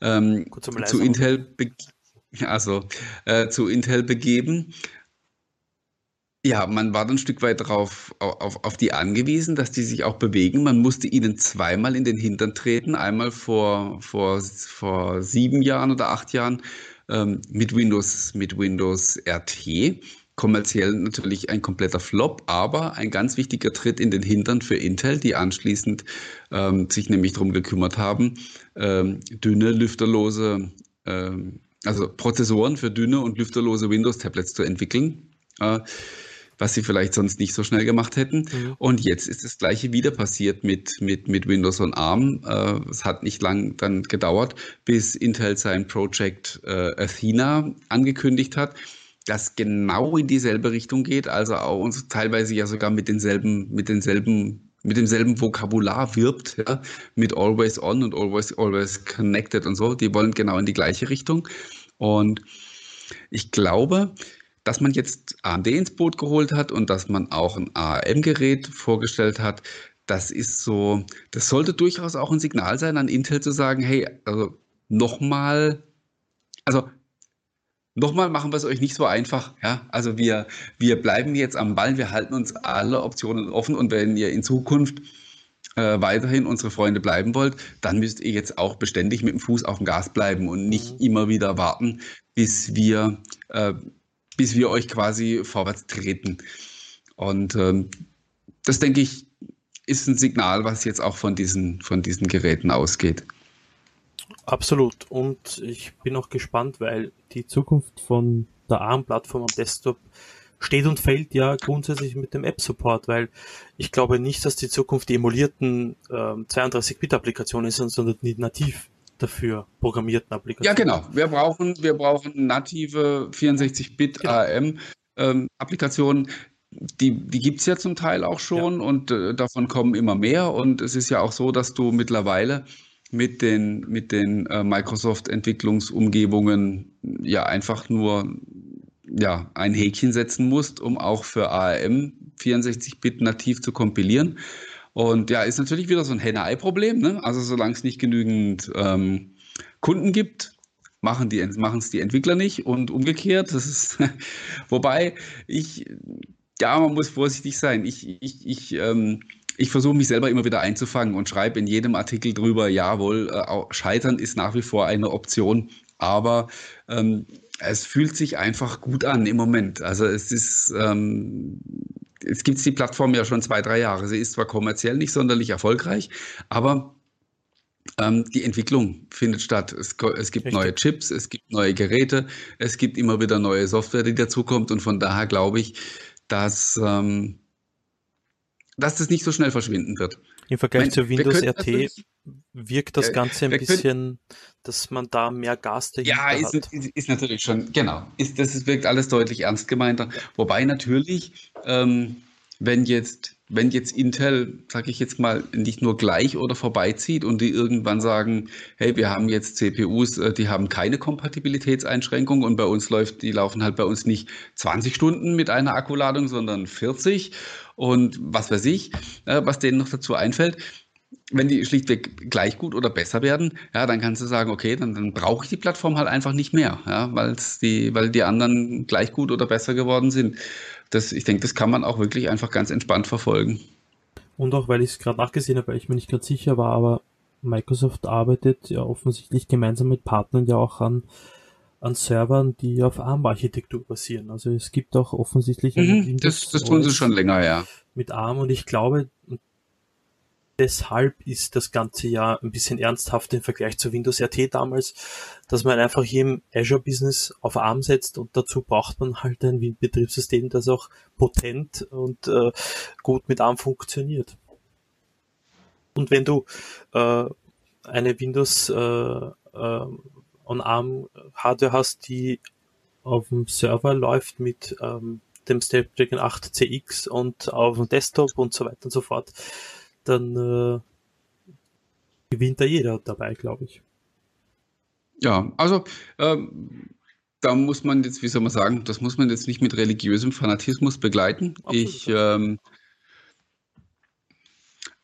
ähm, zu Intel, also äh, zu Intel begeben ja, man war dann ein Stück weit darauf auf, auf die angewiesen, dass die sich auch bewegen. Man musste ihnen zweimal in den Hintern treten. Einmal vor, vor, vor sieben Jahren oder acht Jahren ähm, mit Windows, mit Windows RT. Kommerziell natürlich ein kompletter Flop, aber ein ganz wichtiger Tritt in den Hintern für Intel, die anschließend ähm, sich nämlich darum gekümmert haben, ähm, dünne, lüfterlose, ähm, also Prozessoren für dünne und lüfterlose Windows-Tablets zu entwickeln. Äh, was sie vielleicht sonst nicht so schnell gemacht hätten. Mhm. Und jetzt ist das Gleiche wieder passiert mit, mit, mit Windows on ARM. Äh, es hat nicht lang dann gedauert, bis Intel sein Project äh, Athena angekündigt hat das genau in dieselbe Richtung geht, also auch uns teilweise ja sogar mit denselben, mit denselben, mit demselben Vokabular wirbt, ja, mit always on und always, always connected und so. Die wollen genau in die gleiche Richtung. Und ich glaube, dass man jetzt AMD ins Boot geholt hat und dass man auch ein ARM-Gerät vorgestellt hat, das ist so, das sollte durchaus auch ein Signal sein an Intel zu sagen, hey, also nochmal, also nochmal machen wir es euch nicht so einfach. Ja, also wir, wir bleiben jetzt am Ball, wir halten uns alle Optionen offen und wenn ihr in Zukunft äh, weiterhin unsere Freunde bleiben wollt, dann müsst ihr jetzt auch beständig mit dem Fuß auf dem Gas bleiben und nicht mhm. immer wieder warten, bis wir, äh, bis wir euch quasi vorwärts treten. Und ähm, das denke ich, ist ein Signal, was jetzt auch von diesen, von diesen Geräten ausgeht. Absolut. Und ich bin auch gespannt, weil die Zukunft von der ARM-Plattform am Desktop steht und fällt ja grundsätzlich mit dem App-Support, weil ich glaube nicht, dass die Zukunft die emulierten äh, 32-Bit-Applikationen sind, sondern die nativ dafür programmierten Applikationen. Ja, genau. Wir brauchen, wir brauchen native 64-Bit genau. ARM-Applikationen. Ähm, die, die gibt es ja zum Teil auch schon ja. und äh, davon kommen immer mehr. Und es ist ja auch so, dass du mittlerweile mit den, mit den äh, Microsoft-Entwicklungsumgebungen ja einfach nur ja, ein Häkchen setzen musst, um auch für ARM 64-Bit nativ zu kompilieren. Und ja, ist natürlich wieder so ein Henne-Ei-Problem. Ne? Also solange es nicht genügend ähm, Kunden gibt, machen die es die Entwickler nicht und umgekehrt. Das ist wobei ich ja, man muss vorsichtig sein. Ich ich ich ähm, ich versuche mich selber immer wieder einzufangen und schreibe in jedem Artikel drüber, jawohl, äh, Scheitern ist nach wie vor eine Option, aber ähm, es fühlt sich einfach gut an im Moment. Also es ist, ähm, es gibt die Plattform ja schon zwei, drei Jahre. Sie ist zwar kommerziell nicht sonderlich erfolgreich, aber ähm, die Entwicklung findet statt. Es, es gibt Richtig. neue Chips, es gibt neue Geräte, es gibt immer wieder neue Software, die dazukommt. Und von daher glaube ich, dass, ähm, dass das nicht so schnell verschwinden wird. Im Vergleich mein, zu Windows RT wirkt das Ganze ein bisschen, dass man da mehr Gas dahinter ja, ist, hat. Ja, ist, ist, natürlich schon, genau. Ist, das wirkt alles deutlich ernst gemeinter. Wobei natürlich, ähm, wenn jetzt wenn jetzt Intel, sage ich jetzt mal, nicht nur gleich oder vorbeizieht und die irgendwann sagen, hey, wir haben jetzt CPUs, äh, die haben keine Kompatibilitätseinschränkung und bei uns läuft, die laufen halt bei uns nicht 20 Stunden mit einer Akkuladung, sondern 40 und was weiß ich, äh, was denen noch dazu einfällt. Wenn die schlichtweg gleich gut oder besser werden, ja, dann kannst du sagen, okay, dann, dann brauche ich die Plattform halt einfach nicht mehr, ja, die, weil die anderen gleich gut oder besser geworden sind das, ich denke, das kann man auch wirklich einfach ganz entspannt verfolgen. Und auch, weil ich es gerade nachgesehen habe, weil ich mir nicht gerade sicher war, aber Microsoft arbeitet ja offensichtlich gemeinsam mit Partnern ja auch an, an Servern, die auf ARM-Architektur basieren. Also es gibt auch offensichtlich mhm, das, das tun sie schon länger, ja. Mit ARM und ich glaube, deshalb ist das ganze ja ein bisschen ernsthaft im Vergleich zu Windows RT damals, dass man einfach hier im Azure-Business auf ARM setzt und dazu braucht man halt ein Betriebssystem, das auch potent und äh, gut mit ARM funktioniert. Und wenn du äh, eine Windows äh, äh, on ARM Hardware hast, die auf dem Server läuft mit ähm, dem Snapdragon 8 CX und auf dem Desktop und so weiter und so fort, dann äh, gewinnt da jeder dabei, glaube ich. Ja, also ähm, da muss man jetzt, wie soll man sagen, das muss man jetzt nicht mit religiösem Fanatismus begleiten. Absolut. Ich ähm,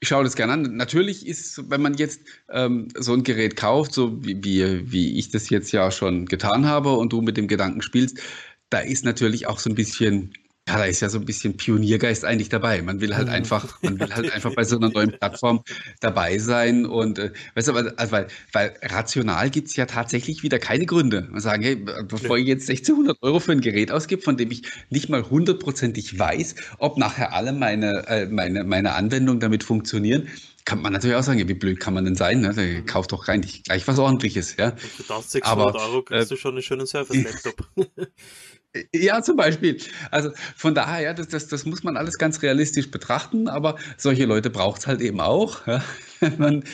ich schaue das gerne an. Natürlich ist, wenn man jetzt ähm, so ein Gerät kauft, so wie, wie, wie ich das jetzt ja schon getan habe und du mit dem Gedanken spielst, da ist natürlich auch so ein bisschen ja, da ist ja so ein bisschen Pioniergeist eigentlich dabei. Man will halt einfach, man will halt einfach bei so einer neuen Plattform dabei sein und äh, weißt du, also, weil, weil rational gibt's ja tatsächlich wieder keine Gründe. Man sagen, hey, bevor ich jetzt 1600 Euro für ein Gerät ausgebe, von dem ich nicht mal hundertprozentig weiß, ob nachher alle meine, äh, meine, meine Anwendungen damit funktionieren, kann man natürlich auch sagen, wie blöd kann man denn sein? Ne? Der kauft doch rein gleich was ordentliches, ja. Für 1600 Aber, Euro kriegst äh, du schon einen schönen Surface-Laptop. Ja, zum Beispiel. Also von daher, ja, das, das, das muss man alles ganz realistisch betrachten, aber solche Leute braucht es halt eben auch, ja, wenn, man,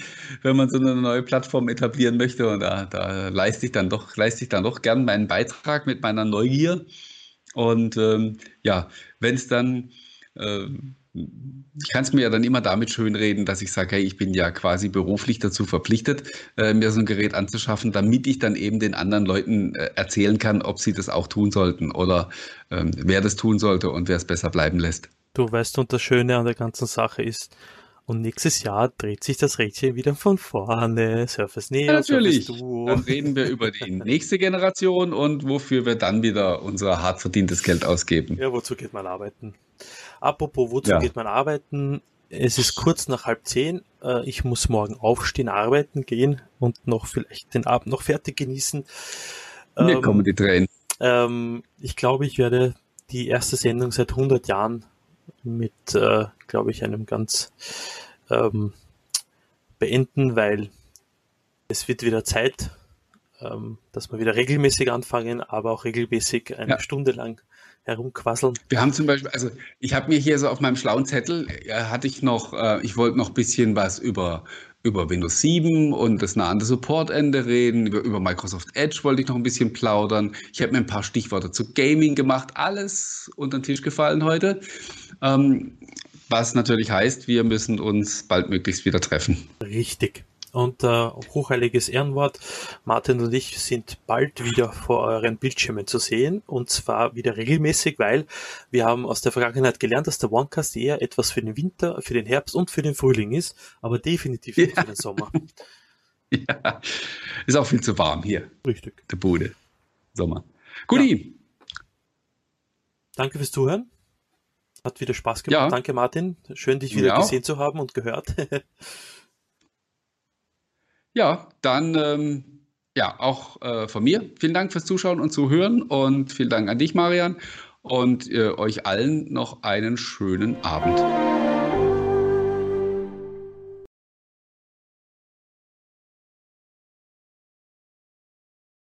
wenn man so eine neue Plattform etablieren möchte. Und da, da leiste ich dann doch, leiste ich dann doch gern meinen Beitrag mit meiner Neugier. Und ähm, ja, wenn es dann ähm, ich kann es mir ja dann immer damit schönreden, dass ich sage, hey, ich bin ja quasi beruflich dazu verpflichtet, äh, mir so ein Gerät anzuschaffen, damit ich dann eben den anderen Leuten äh, erzählen kann, ob sie das auch tun sollten oder ähm, wer das tun sollte und wer es besser bleiben lässt. Du weißt, und das Schöne an der ganzen Sache ist, und nächstes Jahr dreht sich das Rädchen wieder von vorne. Surface Neo, ja, natürlich. Surface Duo. Dann reden wir über die nächste Generation und wofür wir dann wieder unser hart verdientes Geld ausgeben. Ja, wozu geht man arbeiten? Apropos, wozu ja. geht man arbeiten? Es ist kurz nach halb zehn. Äh, ich muss morgen aufstehen, arbeiten gehen und noch vielleicht den Abend noch fertig genießen. Mir ähm, kommen die Tränen. Ähm, ich glaube, ich werde die erste Sendung seit 100 Jahren mit, äh, glaube ich, einem ganz ähm, beenden, weil es wird wieder Zeit, ähm, dass wir wieder regelmäßig anfangen, aber auch regelmäßig eine ja. Stunde lang herumquasseln. Wir haben zum Beispiel, also ich habe mir hier so auf meinem schlauen Zettel, ja, hatte ich noch, äh, ich wollte noch ein bisschen was über, über Windows 7 und das nahende Supportende reden, über, über Microsoft Edge wollte ich noch ein bisschen plaudern. Ich habe mir ein paar Stichworte zu Gaming gemacht, alles unter den Tisch gefallen heute. Ähm, was natürlich heißt, wir müssen uns baldmöglichst wieder treffen. Richtig. Und äh, hochheiliges Ehrenwort, Martin und ich sind bald wieder vor euren Bildschirmen zu sehen und zwar wieder regelmäßig, weil wir haben aus der Vergangenheit gelernt, dass der OneCast eher etwas für den Winter, für den Herbst und für den Frühling ist, aber definitiv nicht ja. für den Sommer. Ja, ist auch viel zu warm hier. Richtig. Der Bude. Sommer. Guti. Ja. Danke fürs Zuhören. Hat wieder Spaß gemacht. Ja. Danke, Martin. Schön, dich wieder gesehen zu haben und gehört. Ja, dann ähm, ja, auch äh, von mir. Vielen Dank fürs Zuschauen und Zuhören und vielen Dank an dich, Marian. Und äh, euch allen noch einen schönen Abend.